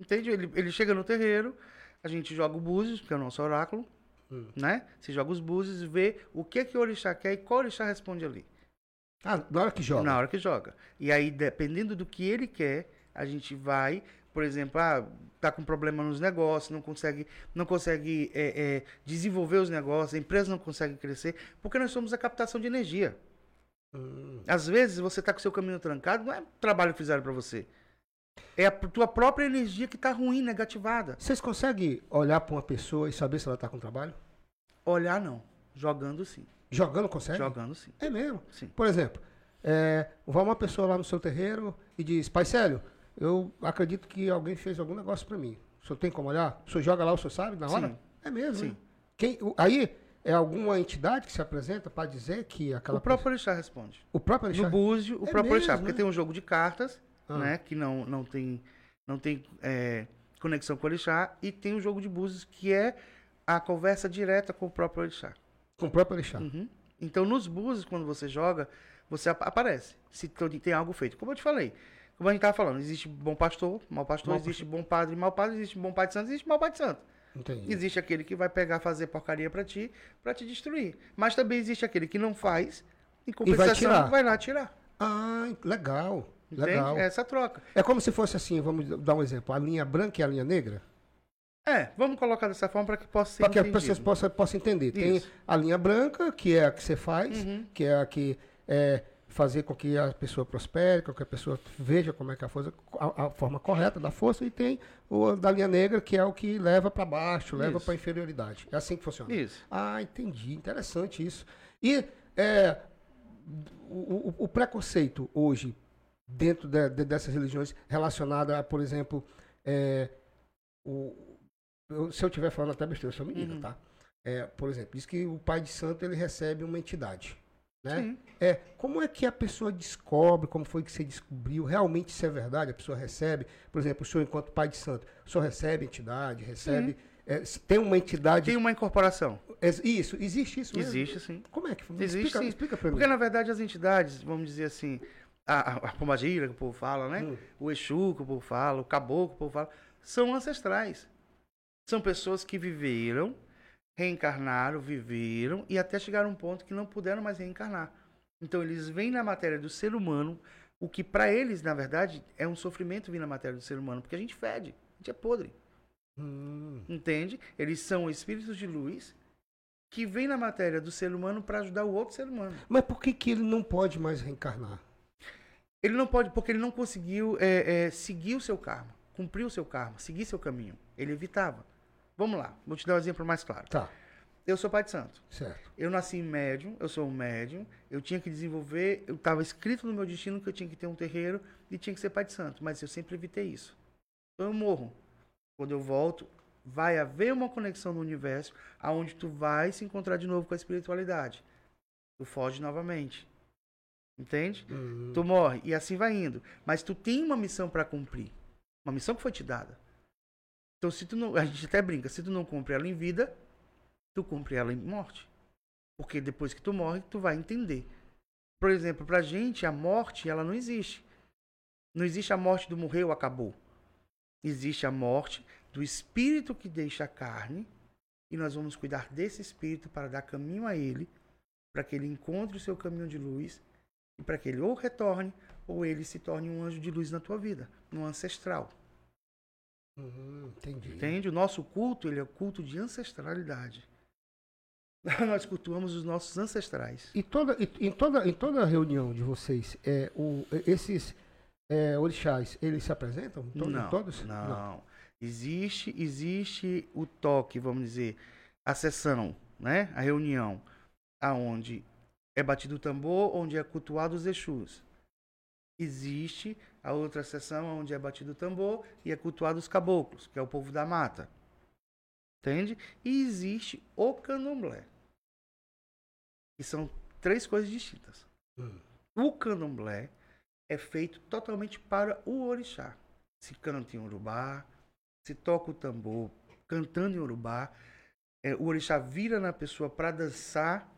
Entende? Ele, ele chega no terreiro, a gente joga o búzios, que é o nosso oráculo, Hum. né? Você joga os búzios e vê o que que o orixá quer e qual orixá responde ali. Ah, na hora que joga. Na hora que joga. E aí, dependendo do que ele quer, a gente vai, por exemplo, ah, tá com problema nos negócios, não consegue, não consegue é, é, desenvolver os negócios, a empresa não consegue crescer, porque nós somos a captação de energia. Hum. Às vezes você tá com seu caminho trancado, não é trabalho que fizeram para você. É a tua própria energia que tá ruim, negativada. Vocês conseguem olhar para uma pessoa e saber se ela tá com trabalho? Olhar não, jogando sim. Jogando consegue? Jogando sim. É mesmo. Sim. Por exemplo, é, vai uma pessoa lá no seu terreiro e diz, Pai Célio, eu acredito que alguém fez algum negócio para mim. O senhor tem como olhar? O senhor joga lá, o senhor sabe na hora? Sim. É mesmo, Sim. né? Quem, aí é alguma entidade que se apresenta para dizer que aquela O próprio orixá responde. pessoa- o próprio No Alexandre- búzio, o É próprio mesmo, porque né? tem um jogo de cartas, Ah. né, que não, não tem, não tem é, conexão com o orixá, e tem o jogo de búzios, que é a conversa direta com o próprio orixá. com o próprio Alexandre. Uhum. Então, nos búzios, quando você joga, você ap- aparece. Se tem algo feito. Como eu te falei. Como a gente estava falando, existe bom pastor, mau pastor, Mau existe bom padre, mau padre, existe bom pai de santo, existe mau pai de santo. Entendi. Existe aquele que vai pegar, fazer porcaria pra ti, pra te destruir. Mas também existe aquele que não faz, em compensação, tirar. vai, lá tirar. Ah, legal. Legal. É essa troca. É como se fosse assim, vamos dar um exemplo, a linha branca e a linha negra? É, vamos colocar dessa forma para que possa ser Para que as pessoas possam, possam entender. Tem Isso. a linha branca, que é a que você faz, Uhum. que é a que é fazer com que a pessoa prospere, com que a pessoa veja como é que é a força, a, a forma correta da força, e tem o da linha negra, que é o que leva para baixo, leva para inferioridade. É assim que funciona. Isso. Ah, entendi. Interessante isso. E é, o, o- o preconceito hoje, dentro de- de- dessas religiões, relacionada a, por exemplo, é, o, eu- se eu estiver falando até besteira, só me diga, Uhum. tá? É, por exemplo, diz que o pai de santo ele recebe uma entidade. Né? Sim. É, como é que a pessoa descobre, como foi que você descobriu, realmente isso é verdade? A pessoa recebe, por exemplo, o senhor enquanto pai de santo, o senhor recebe entidade, recebe, é, se tem uma entidade, Tem uma incorporação. Ex- isso, existe isso mesmo? Existe, sim. Como é que Existe, explica, sim. explica pra mim. Porque, na verdade, as entidades, vamos dizer assim, a, a, pombagira que o povo fala, né? Hum. O Exu que o povo fala, o Caboclo que o povo fala, são ancestrais. São pessoas que viveram, reencarnaram, viveram e até chegaram a um ponto que não puderam mais reencarnar. Então, eles vêm na matéria do ser humano, o que para eles, na verdade, é um sofrimento vir na matéria do ser humano, porque a gente fede, a gente é podre. Hum, Entende? Eles são espíritos de luz que vêm na matéria do ser humano para ajudar o outro ser humano. Mas por que, que ele não pode mais reencarnar? Ele não pode, porque ele não conseguiu é, é, seguir o seu karma, cumprir o seu karma, seguir seu caminho. Ele evitava. Vamos lá, vou te dar um exemplo mais claro. Tá, Eu sou pai de santo. certo. Eu nasci médium, eu sou um médium, eu tinha que desenvolver, eu estava escrito no meu destino que eu tinha que ter um terreiro e tinha que ser pai de santo, mas eu sempre evitei isso. Então eu morro. Quando eu volto, vai haver uma conexão no universo aonde tu vai se encontrar de novo com a espiritualidade. Tu foge novamente. Entende? Hum, Tu morre e assim vai indo. Mas tu tem uma missão para cumprir. Uma missão que foi te dada. Então se tu não, a gente até brinca, se tu não cumpre ela em vida, tu cumpre ela em morte. Porque depois que tu morre, tu vai entender. Por exemplo, pra gente a morte, ela não existe. Não existe a morte do morreu, acabou. Existe a morte do espírito que deixa a carne e nós vamos cuidar desse espírito para dar caminho a ele, para que ele encontre o seu caminho de luz e para que ele ou retorne ou ele se torne um anjo de luz na tua vida, um ancestral. hum, entendi. Entende? O nosso culto, ele é o culto de ancestralidade. Nós cultuamos os nossos ancestrais. E toda, e- em, toda, em toda reunião de vocês, é, o, esses é, orixás, eles se apresentam? To- não, todos? não. Existe, existe o toque, vamos dizer, a sessão, né? A reunião, aonde é batido o tambor, onde é cultuado os Exus. Existe a outra sessão onde é batido o tambor e é cultuado os caboclos, que é o povo da mata. Entende? E existe o candomblé. Que são três coisas distintas. Hum. O candomblé é feito totalmente para o orixá. Se canta em urubá, se toca o tambor cantando em urubá, é, o orixá vira na pessoa para dançar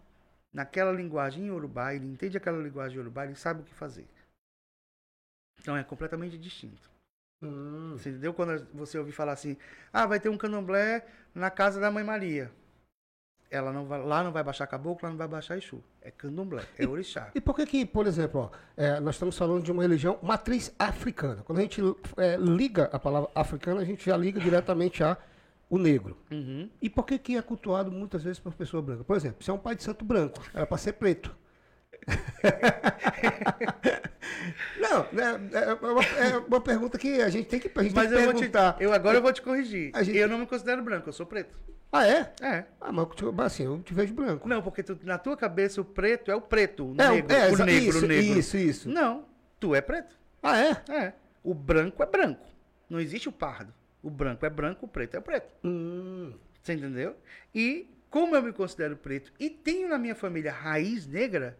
naquela linguagem em urubá, ele entende aquela linguagem em urubá, ele sabe o que fazer. Então é completamente distinto. Hum. Você entendeu? Quando você ouvir falar assim, ah, vai ter um candomblé na casa da mãe Maria. Ela não vai, lá não vai baixar caboclo, lá não vai baixar Exu. É candomblé, é orixá. E por que que, por exemplo, ó, é, nós estamos falando de uma religião matriz africana. Quando a gente é, liga a palavra africana, a gente já liga diretamente a o negro. Uhum. E por que que é cultuado muitas vezes por pessoa branca? Por exemplo, se é um pai de santo branco, era para ser preto. Não, né, é uma, é uma pergunta que a gente tem que, a gente Mas tem que eu vou te, perguntar. eu agora eu vou te corrigir. Gente- Eu não me considero branco, eu sou preto. Ah, é? É. Ah, mas assim, eu te vejo branco. Não, porque tu- na tua cabeça o preto é o preto, o é, o- negro, é, o negro, isso, o negro. isso, isso. Não, tu é preto. Ah, é? É. O branco é branco. Não existe o pardo. O branco é branco, o preto é preto. Hum, Você entendeu? E como eu me considero preto e tenho na minha família raiz negra,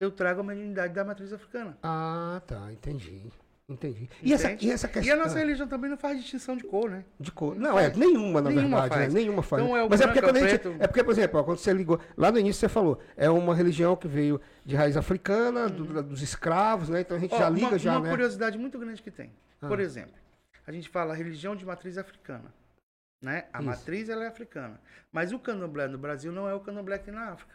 eu trago a mediunidade da matriz africana. ah, tá, entendi. Entendi. E essa, e essa E questão. a nossa religião também não faz distinção de cor, né? De cor. Não, é, nenhuma, na Nenhuma verdade, faz. né? Nenhuma faz. Então é o Mas é porque branco, quando é a gente. preto. É porque, por exemplo, ó, quando você ligou. Lá no início você falou, é uma religião que veio de raiz africana, do- dos escravos, né? Então a gente Ó, já liga uma, já, uma né? curiosidade muito grande que tem. Por Ah. exemplo, a gente fala religião de matriz africana. Né? A Isso. matriz ela é africana. Mas o candomblé no Brasil não é o candomblé que tem na África.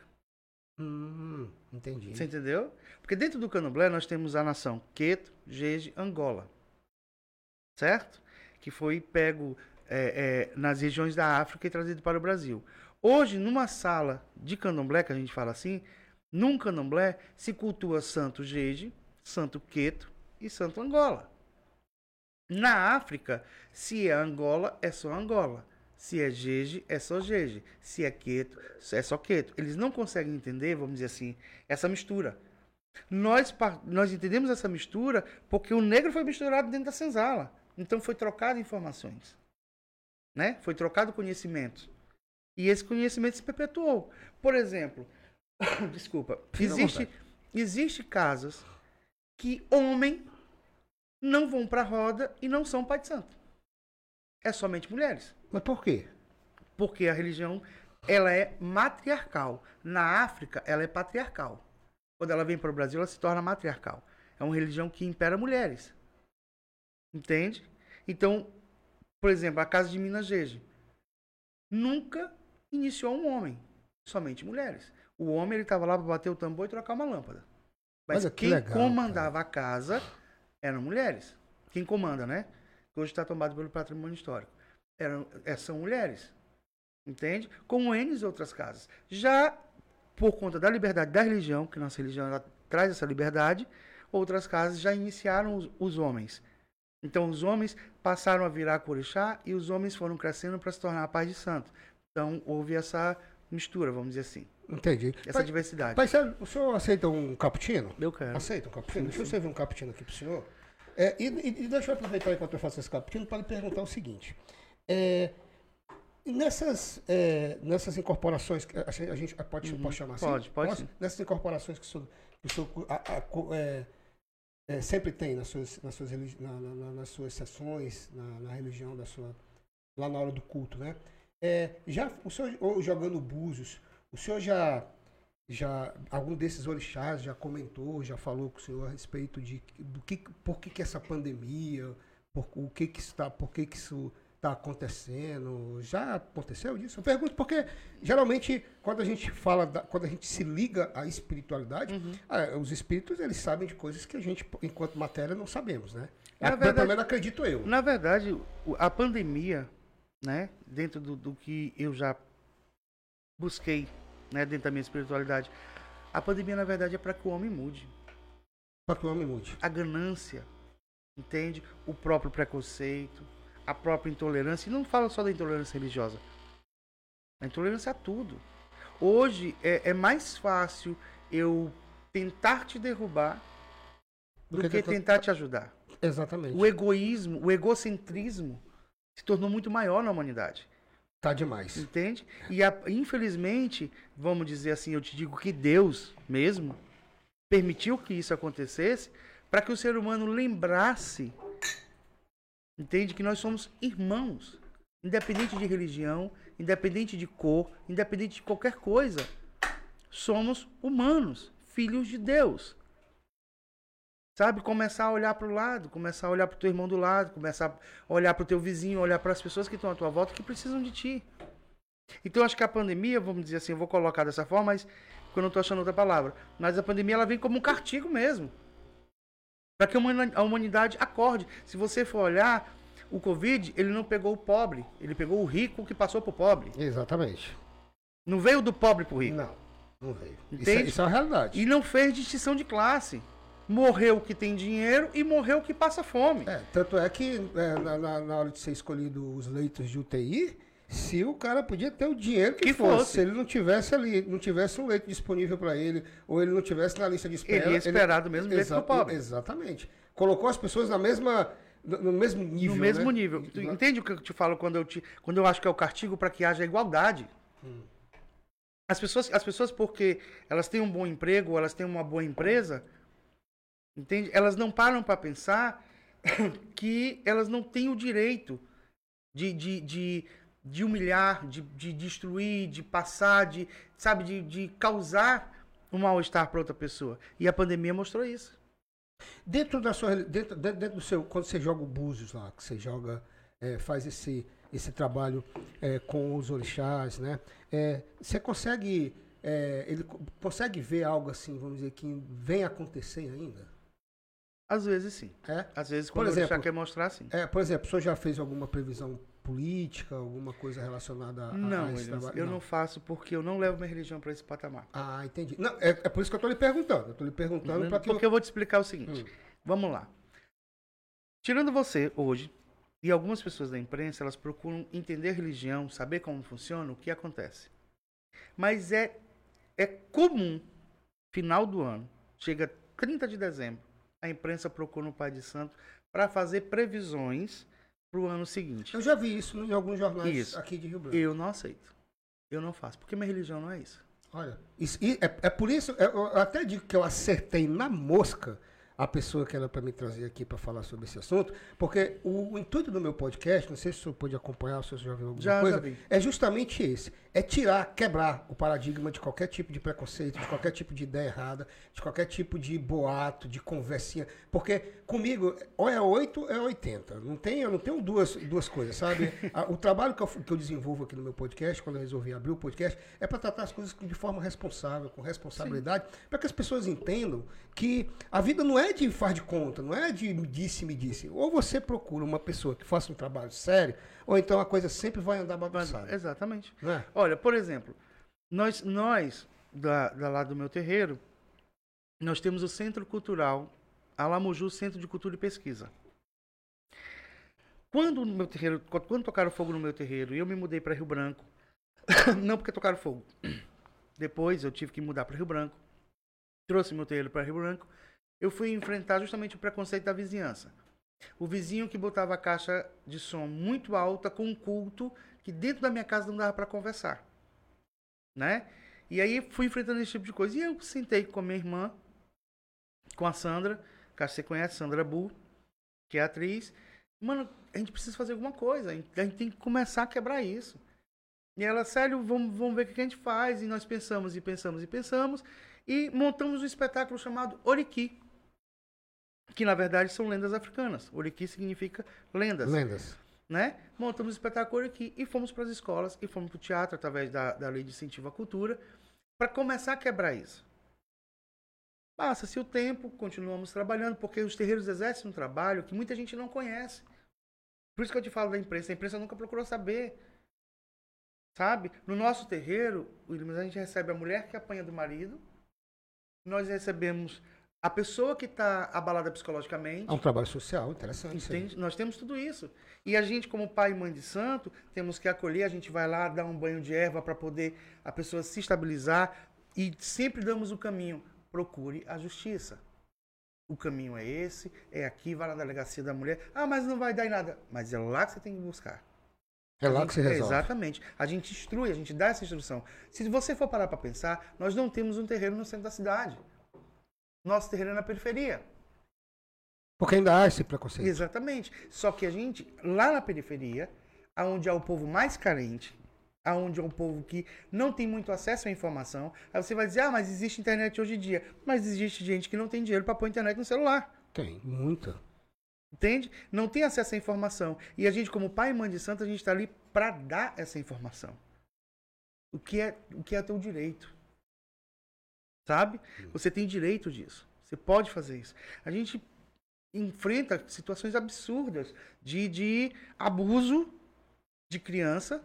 Hum, entendi. Você entendeu? Porque dentro do candomblé nós temos a nação Queto, Jeje, Angola. Certo? Que foi pego é, é, nas regiões da África e trazido para o Brasil. Hoje, numa sala de candomblé, que a gente fala assim, num candomblé se cultua Santo Jeje, Santo Queto e Santo Angola. Na África, se é Angola, é só Angola. Se é Jeje, é só Jeje. Se é Queto, é só Queto. Eles não conseguem entender, vamos dizer assim, essa mistura. Nós, nós entendemos essa mistura porque o negro foi misturado dentro da senzala. Então foi trocado informações. Né? Foi trocado conhecimento. E esse conhecimento se perpetuou. Por exemplo, desculpa, existe, existe casas que homem não vão para roda e não são pai de santo. É somente mulheres. Mas por quê? Porque a religião ela é matriarcal. Na África, ela é patriarcal. Quando ela vem para o Brasil, ela se torna matriarcal. É uma religião que impera mulheres. Entende? Então, por exemplo, a casa de Minas Gerais nunca iniciou um homem, somente mulheres. O homem ele estava lá para bater o tambor e trocar uma lâmpada. Mas que quem legal, comandava a casa eram mulheres. Quem comanda, né? Hoje está tomado pelo patrimônio histórico. Eram, é, são mulheres. Entende? Como N outras casas. Já por conta da liberdade da religião, que nossa religião traz essa liberdade, outras casas já iniciaram os, os homens. Então os homens passaram a virar corixá e os homens foram crescendo para se tornar a paz de santo. Então houve essa mistura, vamos dizer assim, Entendi. essa Pai, diversidade. pai, o senhor aceita um cappuccino? Eu quero. Aceita um cappuccino? Deixa eu servir um cappuccino aqui pro senhor. É, e, e- deixa eu aproveitar enquanto eu faço esse cappuccino para lhe perguntar o seguinte. É, nessas, é, nessas incorporações, que a gente, pode, pode chamar assim? Uhum. Pode, pode Posso? Nessas incorporações que o senhor, que o senhor a- a- é, é, sempre tem nas suas, nas suas, na- na- na- nas suas sessões, na, na religião da sua, lá na hora do culto, né? É, já, o senhor jogando búzios, o senhor já, já, algum desses orixás já comentou, já falou com o senhor a respeito de do que, por que, que essa pandemia, por, o que que está, por que que isso está acontecendo? Já aconteceu isso? Eu pergunto porque geralmente quando a gente fala, da- quando a gente se liga à espiritualidade, Uhum. ah, os espíritos eles sabem de coisas que a gente, enquanto matéria, não sabemos, né? Na verdade- pelo menos acredito eu. Na verdade, a pandemia, né, dentro do, do que eu já busquei, né, dentro da minha espiritualidade, a pandemia, na verdade, é para que o homem mude. Para que o homem mude. A ganância, entende? O próprio preconceito, a própria intolerância, e não fala só da intolerância religiosa, a intolerância a tudo. Hoje é, é mais fácil eu tentar te derrubar do, que, que tentar te ajudar. Exatamente. O egoísmo, o egocentrismo se tornou muito maior na humanidade. Tá demais. Entende? E a, infelizmente, vamos dizer assim, eu te digo que Deus mesmo permitiu que isso acontecesse para que o ser humano lembrasse, entende, que nós somos irmãos, independente de religião, independente de cor, independente de qualquer coisa. Somos humanos, filhos de Deus. Sabe? Começar a olhar para o lado, começar a olhar para o teu irmão do lado, começar a olhar para o teu vizinho, olhar para as pessoas que estão à tua volta que precisam de ti. Então, acho que a pandemia, vamos dizer assim, eu vou colocar dessa forma, mas quando eu não estou achando outra palavra. Mas a pandemia ela vem como um castigo mesmo. Para que a humanidade acorde. Se você for olhar, o Covid, ele não pegou o pobre, ele pegou o rico que passou para o pobre. Exatamente. Não veio do pobre para o rico. Não, não veio. Isso é, isso é a realidade. E não fez distinção de classe morreu o que tem dinheiro e morreu o que passa fome. É, tanto é que é, na, na, na, hora de ser escolhido os leitos de UTI, se o cara podia ter o dinheiro que, que fosse, fosse, se ele não tivesse ali, não tivesse um leito disponível para ele, ou ele não tivesse na lista de espera. Ele ia esperar do mesmo jeito que o pobre. Exatamente. Colocou as pessoas na mesma no mesmo nível. No mesmo né? nível. Tu entende o que eu te falo quando eu, te, quando eu acho que é o castigo para que haja igualdade? Hum. As pessoas, as pessoas, porque elas têm um bom emprego, elas têm uma boa empresa, Entende? Elas não param para pensar que elas não têm o direito de, de, de, de humilhar, de, de destruir, de passar, de, sabe, de, de causar um mal-estar para outra pessoa. E a pandemia mostrou isso. Dentro da sua dentro, dentro do seu quando você joga o búzios lá, que você joga é, faz esse esse trabalho é, com os orixás, né? É, você consegue é, ele consegue ver algo assim, vamos dizer que vem acontecer ainda? Às vezes sim. É? Às vezes quando por exemplo, já quer mostrar sim. É, por exemplo, o senhor já fez alguma previsão política, alguma coisa relacionada a, não, a esse trabalho? Eu não. não faço porque eu não levo minha religião para esse patamar. Ah, entendi. Não, é, é, por isso que eu estou lhe perguntando. Eu estou lhe perguntando uhum. para que Porque eu... vou te explicar o seguinte. Hum. Vamos lá. Tirando você hoje e algumas pessoas da imprensa, elas procuram entender religião, saber como funciona, o que acontece. Mas é é comum final do ano, chega 30 de dezembro, a imprensa procura o Pai de Santo para fazer previsões para o ano seguinte. Eu já vi isso em alguns jornais isso. aqui de Rio Branco. Eu não aceito. Eu não faço, porque minha religião não é isso. Olha, isso, é, é por isso, eu até digo que eu acertei na mosca a pessoa que era para me trazer aqui para falar sobre esse assunto, porque o, o, intuito do meu podcast, não sei se o senhor pode acompanhar, se o senhor já viu alguma já, coisa, já é justamente esse. É tirar, quebrar o paradigma de qualquer tipo de preconceito, de qualquer tipo de ideia errada, de qualquer tipo de boato, de conversinha. Porque comigo, ou é 8 ou é 80. Não tenho, não tenho duas, duas coisas, sabe? o trabalho que eu, que eu desenvolvo aqui no meu podcast, quando eu resolvi abrir o podcast, é para tratar as coisas de forma responsável, com responsabilidade, para que as pessoas entendam que a vida não é de faz de conta, não é de disse-me disse. Ou você procura uma pessoa que faça um trabalho sério, ou então a coisa sempre vai andar bagunçada. Exatamente. É? Olha, por exemplo, nós, nós da, da lá do meu terreiro, nós temos o Centro Cultural Alamuju Centro de Cultura e Pesquisa. Quando no meu terreiro, quando tocaram fogo no meu terreiro, eu me mudei para Rio Branco. não porque tocaram fogo. Depois eu tive que mudar para Rio Branco. Trouxe meu terreiro para Rio Branco. Eu fui enfrentar justamente o preconceito da vizinhança. O vizinho que botava a caixa de som muito alta com um culto que dentro da minha casa não dava para conversar, né? E aí fui enfrentando esse tipo de coisa. E eu sentei com a minha irmã, com a Sandra, que você conhece, Sandra Bu, que é atriz. Mano, a gente precisa fazer alguma coisa. A gente tem que começar a quebrar isso. E ela, sério, vamos, vamos ver o que a gente faz. E nós pensamos e pensamos e pensamos. E montamos um espetáculo chamado Oriki que na verdade são lendas africanas. Oriki significa lendas. Lendas. Né? Montamos o espetáculo aqui e fomos para as escolas e fomos para o teatro através da, da lei de incentivo à cultura para começar a quebrar isso. Passa-se o tempo, continuamos trabalhando, porque os terreiros exercem um trabalho que muita gente não conhece. Por isso que eu te falo da imprensa. A imprensa nunca procurou saber. Sabe? No nosso terreiro, a gente recebe a mulher que apanha do marido, nós recebemos A pessoa que está abalada psicologicamente. É um trabalho social, interessante. Nós temos tudo isso. E a gente, como pai e mãe de santo, temos que acolher, a gente vai lá dar um banho de erva para poder a pessoa se estabilizar e sempre damos o caminho. Procure a justiça. O caminho é esse, é aqui, vai na delegacia da mulher. Ah, mas não vai dar em nada. Mas é lá que você tem que buscar. É lá gente- que se resolve. Exatamente. A gente instrui, a gente dá essa instrução. Se você for parar para pensar, nós não temos um terreiro no centro da cidade. Nosso terreiro é na periferia. Porque ainda há esse preconceito. Exatamente. Só que a gente, lá na periferia, aonde é o povo mais carente, aonde é o povo que não tem muito acesso à informação, aí você vai dizer, ah, mas existe internet hoje em dia. Mas existe gente que não tem dinheiro para pôr internet no celular. Tem, muita. Entende? Não tem acesso à informação. E a gente, como pai e mãe de santo, a gente está ali para dar essa informação. O que é o que é teu direito. Sabe? Você tem direito disso. Você pode fazer isso. A gente enfrenta situações absurdas de, de abuso de criança.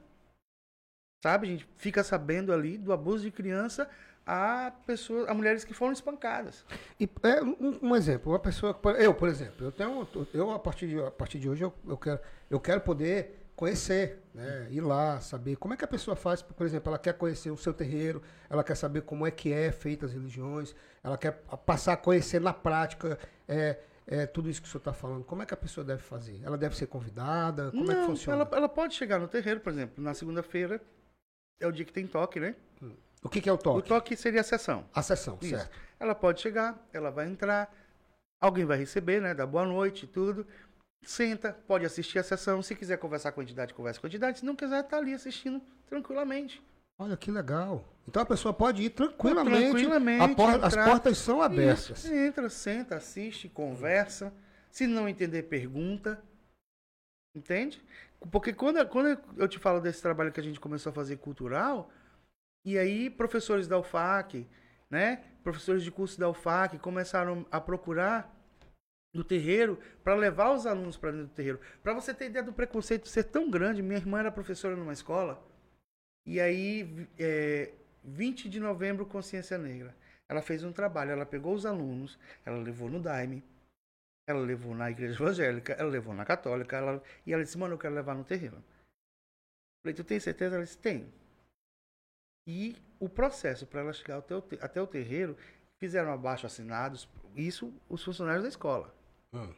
Sabe? A gente fica sabendo ali do abuso de criança a pessoas, a mulheres que foram espancadas. E é, um, um exemplo, uma pessoa, eu, por exemplo, eu tenho, eu a partir de, a partir de hoje eu, eu quero, eu quero poder conhecer, né, ir lá, saber como é que a pessoa faz, por exemplo, ela quer conhecer o seu terreiro, ela quer saber como é que é feita as religiões, ela quer passar a conhecer na prática é, é, tudo isso que o senhor está falando. Como é que a pessoa deve fazer? Ela deve ser convidada? Como é que Não, funciona? Ela, ela pode chegar no terreiro, por exemplo, na segunda-feira é o dia que tem toque, né? O que, que é o O toque? toque seria a sessão. A sessão, Isso. certo. Ela pode chegar, ela vai entrar, alguém vai receber, né? Dá boa noite e tudo. Senta, pode assistir a sessão. Se quiser conversar com a entidade, conversa com a entidade. Se não quiser, tá ali assistindo tranquilamente. Olha que legal. Então a pessoa pode ir tranquilamente. Tranquilamente, por- as entrar. portas são abertas. Isso, entra, senta, assiste, conversa. Se não entender, pergunta. Entende? Porque quando, quando eu te falo desse trabalho que a gente começou a fazer cultural, e aí professores da UFAC, né? Professores de curso da UFAC começaram a procurar no terreiro para levar os alunos para dentro do terreiro. Para você ter ideia do preconceito ser tão grande, minha irmã era professora numa escola, e aí, é, 20 de novembro, Consciência Negra. Ela fez um trabalho, ela pegou os alunos, ela levou no Daime, ela levou na igreja evangélica, ela levou na católica, ela- e ela disse, mano, eu quero levar no terreiro. Falei, tu tem certeza? Ela disse, tem. E o processo para ela chegar até o, até o terreiro, fizeram abaixo assinados, isso os funcionários da escola Hum.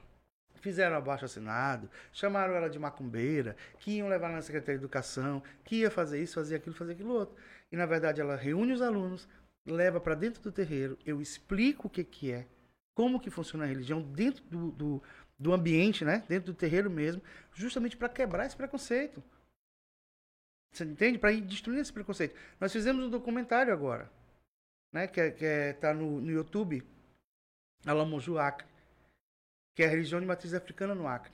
fizeram abaixo assinado, chamaram ela de macumbeira, que iam levar na Secretaria de Educação, que ia fazer isso, fazer aquilo, fazer aquilo outro. E na verdade ela reúne os alunos, leva para dentro do terreiro, eu explico o que, que é, como que funciona a religião dentro do, do, do ambiente, né? dentro do terreiro mesmo, justamente para quebrar esse preconceito. Você entende? Para ir destruindo esse preconceito. Nós fizemos um documentário agora, né? que, é, que é, tá no, no YouTube, Alamoju Acre que é a religião de matriz africana no Acre.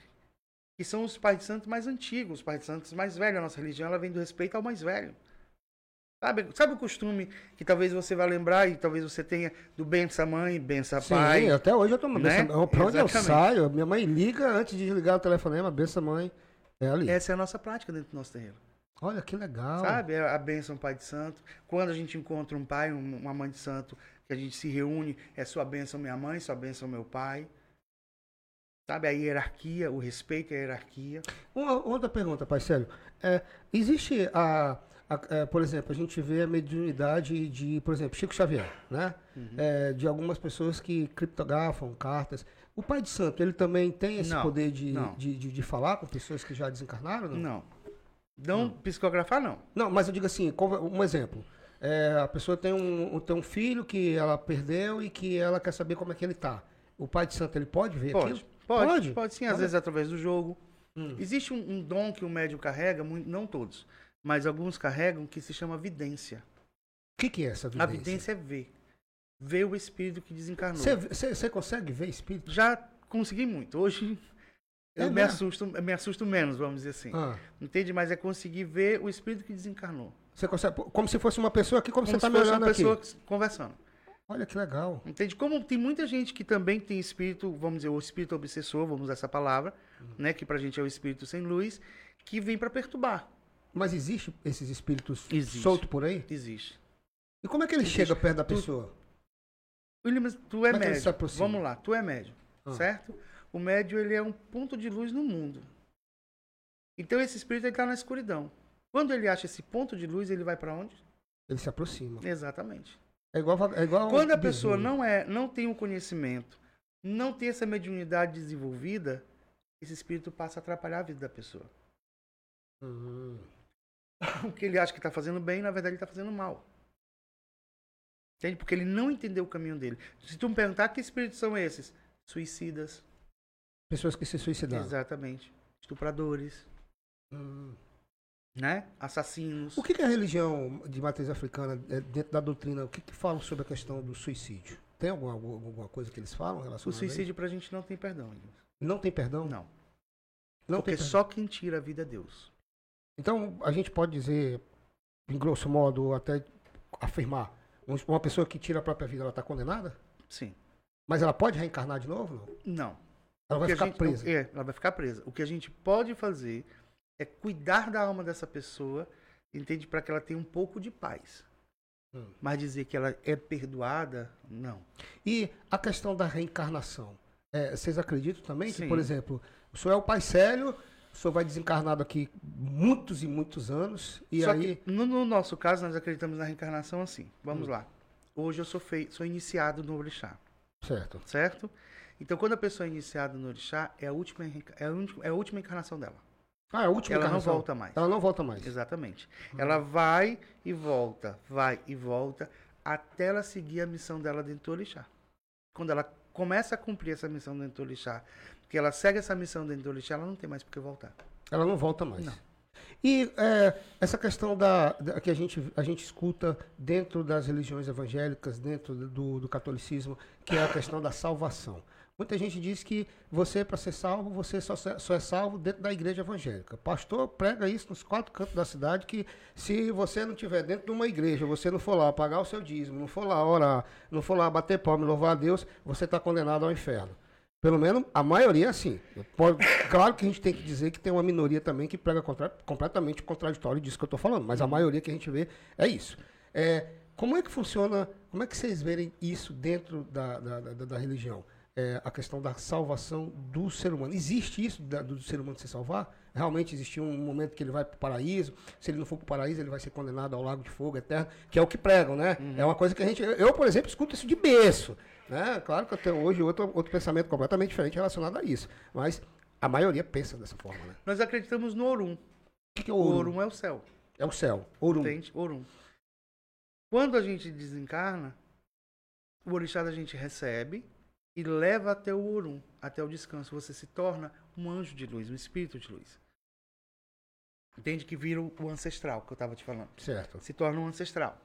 Que são os pais de santos mais antigos, os pais de santos mais velhos. A nossa religião ela vem do respeito ao mais velho. Sabe, sabe o costume que talvez você vá lembrar e talvez você tenha do bença mãe, bença Sim, pai? até hoje eu tô né? benção, Pra onde eu Exatamente. saio, minha mãe liga antes de desligar o telefonema, benção mãe. É ali. Essa é a nossa prática dentro do nosso terreiro. Olha que legal. Sabe? A bênção pai de santo. Quando a gente encontra um pai, um- uma mãe de santo, que a gente se reúne, é sua bênção minha mãe, sua bênção meu pai. Sabe? A hierarquia, o respeito à hierarquia. Uma outra pergunta, pai Célio. É, existe a, a- é, por exemplo, a gente vê a mediunidade de, por exemplo, Chico Xavier, né? Uhum. É, de algumas pessoas que criptografam cartas. O pai de santo, ele também tem esse Não, poder de, de, de, de falar com pessoas que já desencarnaram? Não. Não. Não psicografar, não. Não, mas eu digo assim, um exemplo. É, a pessoa tem um, tem um filho que ela perdeu e que ela quer saber como é que ele tá. O pai de santo, ele pode ver Pode, aquilo? Pode, Pode? pode, sim, às Olha. vezes através do jogo. Hum. Existe um, um dom que o médium carrega, muito, não todos, mas alguns carregam que se chama vidência. O que, que é essa A vidência? vidência é ver. Ver o espírito que desencarnou. Você consegue ver espírito? Já consegui muito. Hoje eu É me, mesmo? assusto, eu me assusto menos, vamos dizer assim. Ah, Entende? Mas é conseguir ver o espírito que desencarnou. você consegue, como se fosse uma pessoa aqui, como, Como você se está me fosse olhando uma aqui. pessoa conversando. Olha que legal. Entende? Como tem muita gente que também tem espírito, vamos dizer, o espírito obsessor, vamos usar essa palavra, Uhum. né? Que pra gente é o espírito sem luz, que vem pra perturbar. Mas existe esses espíritos soltos por aí? Existe. E como é que ele Existe. chega perto da Tu- pessoa? Williams, tu é Como é médio. Vamos lá, tu é médio, Ah. certo? O médio ele é um ponto de luz no mundo. Então esse espírito está na escuridão. Quando ele acha esse ponto de luz, ele vai para onde? Ele se aproxima. Exatamente. É igual, é igual Quando a um pessoa não é, não tem o conhecimento, não tem essa mediunidade desenvolvida, esse espírito passa a atrapalhar a vida da pessoa. Hum. O que ele acha que está fazendo bem, na verdade ele está fazendo mal. Entende? Porque ele não entendeu o caminho dele. Se tu me perguntar que espíritos são esses? Suicidas. Pessoas que se suicidaram. Exatamente. Estupradores, Hum. Né? Assassinos. O que, que a religião de matriz africana, é, dentro da doutrina, o que, que falam sobre a questão do suicídio? Tem alguma, alguma coisa que eles falam O relacionada a suicídio pra gente não tem perdão. Não tem perdão? Não. Não Porque só quem tira a vida é Deus. Então, a gente pode dizer, em grosso modo, até afirmar, um- uma pessoa que tira a própria vida, ela está condenada? Sim. Mas ela pode reencarnar de novo? Não. Não. Ela O vai a ficar gente- presa. É, ela vai ficar presa. O que a gente pode fazer é cuidar da alma dessa pessoa, entende? Para que ela tenha um pouco de paz. Hum. Mas dizer que ela é perdoada, não. E a questão da reencarnação. É, vocês acreditam também que, Sim. por exemplo, o senhor é o pai Célio, o senhor vai desencarnado aqui muitos e muitos anos, e Só aí. que no, no nosso caso, nós acreditamos na reencarnação assim. Vamos Hum. lá. Hoje eu sou, fei- sou iniciado no Orixá, Certo. certo? Então, quando a pessoa é iniciada no Orixá, é a última, é a, última- é a última encarnação dela. Ah, é a última Ela não volta mais. Ela não volta mais. Exatamente. Ela vai e volta, vai e volta, até ela seguir a missão dela dentro do Orixá. Quando ela começa a cumprir essa missão dentro do Orixá, que ela segue essa missão dentro do Orixá, ela não tem mais por que voltar. Ela não volta mais. Não. E é, essa questão da, da- que a gente, a gente escuta dentro das religiões evangélicas, dentro do, do catolicismo, que é a questão da salvação. Muita gente diz que você, para ser salvo, você só, só é salvo dentro da igreja evangélica. Pastor prega isso nos quatro cantos da cidade, que se você não estiver dentro de uma igreja, você não for lá pagar o seu dízimo, não for lá orar, não for lá bater palma e louvar a Deus, você está condenado ao inferno. Pelo menos a maioria é assim. Claro que a gente tem que dizer que tem uma minoria também que prega contra, completamente contraditório disso que eu estou falando, mas a maioria que a gente vê é isso. É, como é que funciona, como é que vocês verem isso dentro da, da, da- da religião? É, a questão da salvação do ser humano. Existe isso da- do ser humano se salvar? Realmente existe um momento que ele vai para o paraíso, se ele não for para o paraíso, ele vai ser condenado ao lago de fogo eterno, que é o que pregam, né? É uma coisa que a gente. Eu, por exemplo, escuto isso de berço. Né? Claro que eu tenho hoje outro, outro pensamento completamente diferente relacionado a isso. Mas a maioria pensa dessa forma, né? Nós acreditamos no Orum. O que, é O o Orum? Orum é o céu, É o céu. Orum. entende? Orum. Quando a gente desencarna, o orixá da gente recebe e leva até o Orum, até o descanso. Você se torna um anjo de luz, um espírito de luz. Entende? Que vira o o ancestral que eu estava te falando. Certo. se torna um ancestral,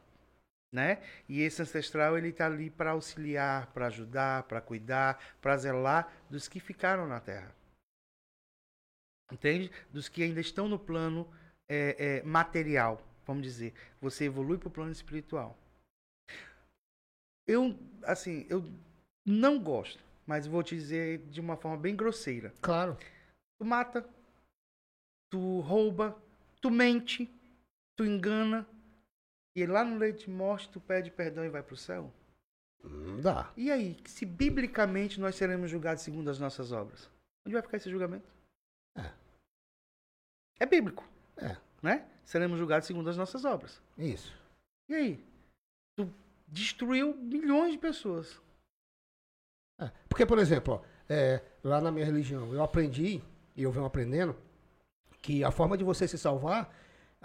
né? E esse ancestral ele está ali para auxiliar, para ajudar, para cuidar, para zelar dos que ficaram na Terra, entende? Dos que ainda estão no plano é, é, material, vamos dizer. Você evolui para o plano espiritual. Eu, assim, eu não gosto, mas vou te dizer de uma forma bem grosseira. Claro. Tu mata, tu rouba, tu mente, tu engana. E lá no leito de morte tu pede perdão e vai pro céu. Não dá. E aí, se biblicamente nós seremos julgados segundo as nossas obras? Onde vai ficar esse julgamento? É. É bíblico. É. Né? Seremos julgados segundo as nossas obras. Isso. E aí? Tu destruiu milhões de pessoas. É. Porque, por exemplo, ó, é, lá na minha religião, eu aprendi, e eu venho aprendendo, que a forma de você se salvar,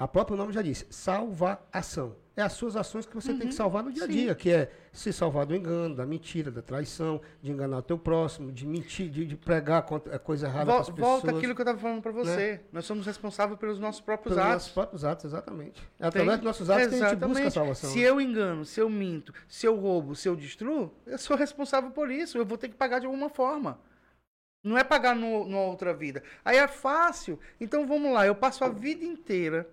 a próprio nome já diz, salvação. É as suas ações que você tem que salvar no dia a sim. dia, que é se salvar do engano, da mentira, da traição, de enganar o teu próximo, de mentir, de, de pregar contra, coisa errada Vol- pessoas. né? volta aquilo que eu estava falando para você. Nós somos responsáveis pelos nossos próprios pelos atos. nossos próprios atos, exatamente. É através dos nossos atos que a gente busca a Exatamente. salvação. Se eu engano, se eu minto, se eu roubo, se eu destruo, eu sou responsável por isso. Eu vou ter que pagar de alguma forma. Não é pagar no, numa outra vida. Aí é fácil. Então vamos lá, eu passo a vida inteira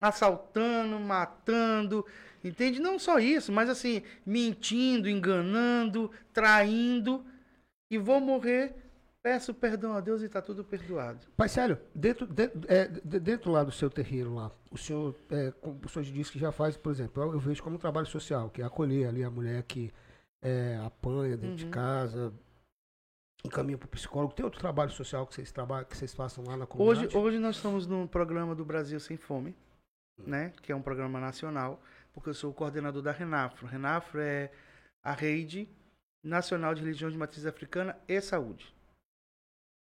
assaltando, matando, entende? Não só isso, mas assim, mentindo, enganando, traindo, e vou morrer. Peço perdão a Deus e está tudo perdoado. Pai Célio, dentro, dentro, é, de- dentro lá do seu terreiro lá, o senhor, é, o senhor disse que já faz, por exemplo, eu, eu vejo como um trabalho social, que é acolher ali a mulher que é, apanha dentro de Uhum. casa, encaminha para o psicólogo. Tem outro trabalho social que vocês trabalham, que vocês façam lá na Hoje, comunidade? hoje nós estamos no programa do Brasil Sem Fome, né? Que é um programa nacional, porque eu sou o coordenador da Renafro. Renafro é a rede nacional de religiões de matriz africana e saúde.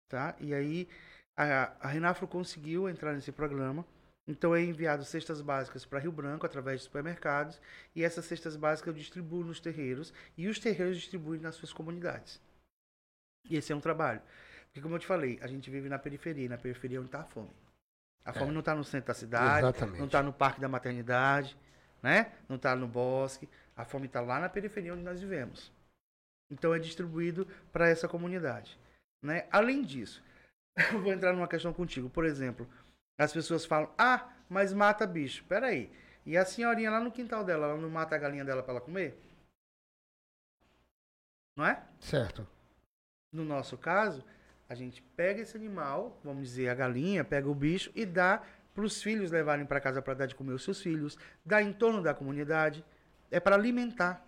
Tá? E aí a, a Renafro conseguiu entrar nesse programa. Então é enviado cestas básicas para Rio Branco através de supermercados e essas cestas básicas eu distribuo nos terreiros e os terreiros distribuem nas suas comunidades. E esse é um trabalho. Porque como eu te falei, a gente vive na periferia, e na periferia é onde está a fome. A fome não está no centro da cidade, Exatamente. não está no parque da maternidade, né? Não está no bosque. A fome está lá na periferia onde nós vivemos. Então é distribuído para essa comunidade, né? Além disso, eu vou entrar numa questão contigo. Por exemplo, as pessoas falam: "Ah, mas mata bicho". Pera aí. E a senhorinha lá no quintal dela, ela não mata a galinha dela para ela comer? Não é? Certo. No nosso caso, a gente pega esse animal, vamos dizer, a galinha, pega o bicho e dá para os filhos levarem para casa para dar de comer os seus filhos, dá em torno da comunidade, é para alimentar.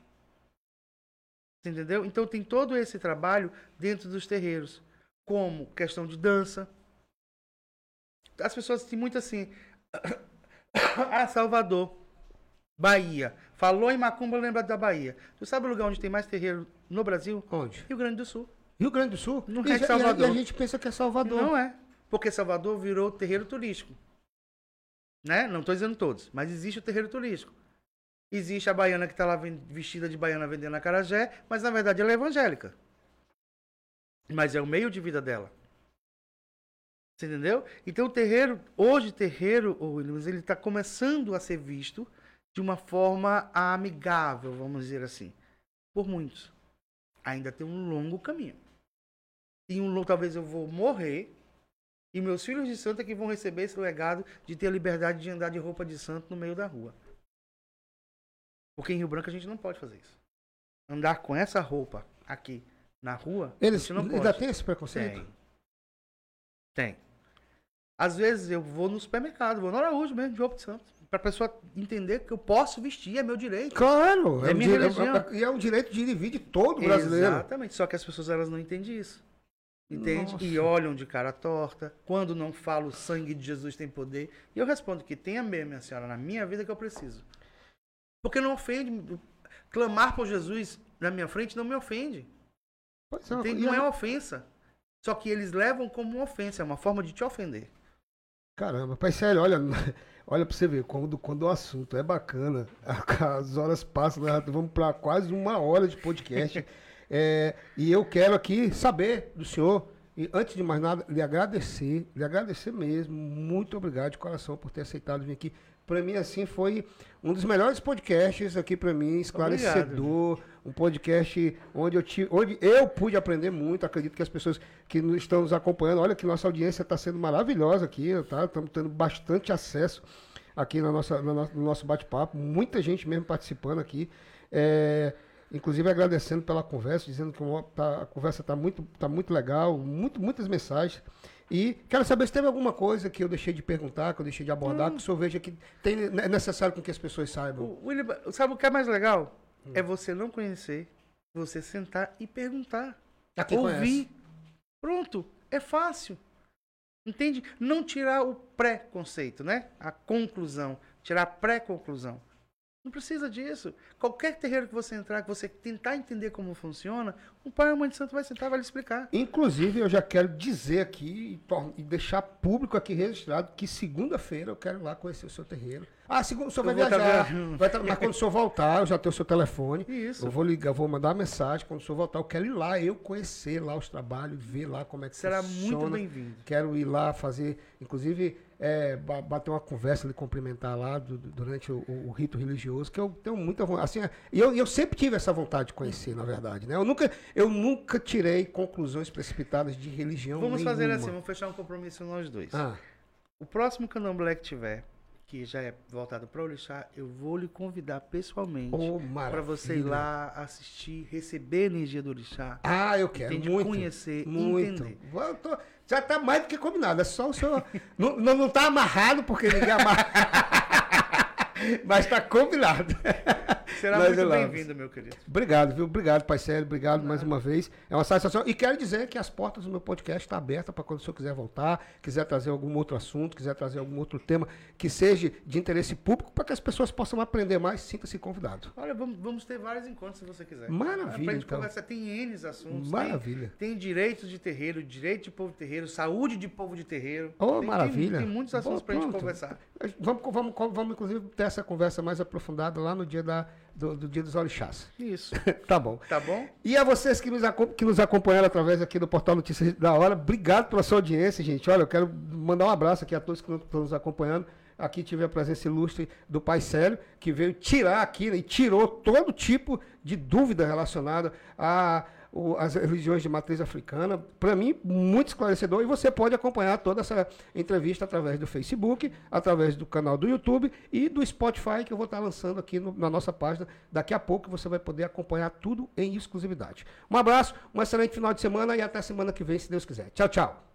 Entendeu? Então tem todo esse trabalho dentro dos terreiros, como questão de dança. As pessoas têm muito assim, ah, Salvador, Bahia. Falou em Macumba, lembra da Bahia. Tu sabe o lugar onde tem mais terreiro no Brasil? Onde? Rio Grande do Sul. Rio Grande do Sul? Não e, é Salvador. E a, gente pensa que é Salvador. Não é. Porque Salvador virou terreiro turístico. Né? Não estou dizendo todos, mas existe o terreiro turístico. Existe a baiana que está lá vestida de baiana vendendo acarajé, mas na verdade ela é evangélica. Mas é o meio de vida dela. Você entendeu? Então o terreiro, hoje o terreiro, Williams, ele está começando a ser visto de uma forma amigável, vamos dizer assim, por muitos. Ainda tem um longo caminho. E um, lo- talvez eu vou morrer e meus filhos de santo é que vão receber esse legado de ter a liberdade de andar de roupa de santo no meio da rua. Porque em Rio Branco a gente não pode fazer isso. Andar com essa roupa aqui na rua, Eles não ainda pode. tem esse preconceito? Tem. Tem. Às vezes eu vou no supermercado, vou no Araújo mesmo, de roupa de santo. Pra pessoa entender que eu posso vestir, é meu direito. Claro, É um minha dire- religião. é- E é um direito de e vir de todo brasileiro. Exatamente. Só que as pessoas elas não entendem isso. Entende? E Nossa. olham de cara torta. Quando não falo o sangue de Jesus tem poder. E eu respondo que tem a minha, senhora, na minha vida que eu preciso. Porque não ofende. Clamar por Jesus na minha frente não me ofende. Pois é, e Não é a- ofensa. Só que eles levam como uma ofensa, é uma forma de te ofender. Caramba, pai, sério, olha, olha pra você ver, quando, quando o assunto é bacana, as horas passam, nós vamos pra quase uma hora de podcast. É, e eu quero aqui saber do senhor, e antes de mais nada, lhe agradecer, lhe agradecer mesmo, muito obrigado de coração por ter aceitado vir aqui. Pra mim, assim, foi um dos melhores podcasts aqui pra mim, esclarecedor, um podcast onde eu, tive, onde eu pude aprender muito. Acredito que as pessoas que nos estão nos acompanhando, olha que nossa audiência está sendo maravilhosa aqui, tá? Estamos tendo bastante acesso aqui na nossa, no, no nosso bate-papo, muita gente mesmo participando aqui. É, inclusive agradecendo pela conversa, dizendo que tá- a conversa está muito, tá muito legal, muito, muitas mensagens. E quero saber se teve alguma coisa que eu deixei de perguntar, que eu deixei de abordar, que o senhor veja que tem, é necessário com que as pessoas saibam. O William, sabe o que é mais legal? É você não conhecer, você sentar e perguntar. A quem ouvir. conhece. Pronto. É fácil. Entende? Não tirar o pré-conceito, né? A conclusão. Tirar a pré-conclusão. Não precisa disso. Qualquer terreiro que você entrar, que você tentar entender como funciona, o pai ou mãe de santo vai sentar e vai lhe explicar. Inclusive, eu já quero dizer aqui e deixar público aqui registrado que segunda-feira eu quero ir lá conhecer o seu terreiro. Ah, segunda o senhor vai tá viajar. viajando. Vai tá- mas quando o senhor voltar, eu já tenho o seu telefone. Isso. Eu vou ligar, eu vou mandar uma mensagem. Quando o senhor voltar, eu quero ir lá, eu conhecer lá os trabalhos, ver lá como é que Será funciona. muito bem-vindo. Quero ir lá fazer, inclusive, é, ba- bater uma conversa, lhe cumprimentar lá du- durante o, o- rito religioso, que eu tenho muita vontade. Assim, é, e eu, e eu sempre tive essa vontade de conhecer, na verdade. Né? Eu, nunca, eu nunca tirei conclusões precipitadas de religião. Vamos fazer nenhuma. assim, vamos fechar um compromisso nós dois. Ah, O próximo candomblé que tiver, que já é voltado para o Orixá, eu vou lhe convidar pessoalmente oh, para você ir lá assistir, receber a energia do Orixá. Ah, eu quero Entende? muito. Conhecer, muito. entender. Eu tô- já tá mais do que combinado. É só o senhor. não, não, não tá amarrado, porque ninguém amarra. Mas tá combinado. Será Nós muito relamos. bem-vindo, meu querido. Obrigado, viu? Obrigado, Pai Sério. Obrigado mais uma vez. É uma satisfação. E quero dizer que as portas do meu podcast estão abertas para quando o senhor quiser voltar, quiser trazer algum outro assunto, quiser trazer algum outro tema que seja de interesse público, para que as pessoas possam aprender mais, sinta-se convidado. Olha, vamos, vamos ter vários encontros se você quiser. Maravilha, Pra gente então. conversar. Tem N assuntos. Maravilha. Tem, tem direitos de terreiro, direito de povo de terreiro, saúde de povo de terreiro. Oh, tem, maravilha. Tem, tem muitos assuntos pra gente conversar. Vamos, vamos, vamos, inclusive, ter essa conversa mais aprofundada lá no dia, da, do, do dia dos orixás. Isso. tá bom. Tá bom? E a vocês que nos, que nos acompanharam através aqui do Portal Notícias da Hora, obrigado pela sua audiência, gente. Olha, eu quero mandar um abraço aqui a todos que estão nos acompanhando. Aqui tive a presença ilustre do Pai Célio, que veio tirar aqui né, e tirou todo tipo de dúvida relacionada a o- as religiões de matriz africana. Para mim, muito esclarecedor. E você pode acompanhar toda essa entrevista através do Facebook, através do canal do YouTube e do Spotify, que eu vou estar lançando aqui no- na nossa página. Daqui a pouco você vai poder acompanhar tudo em exclusividade. Um abraço, um excelente final de semana e até semana que vem, se Deus quiser. Tchau, tchau.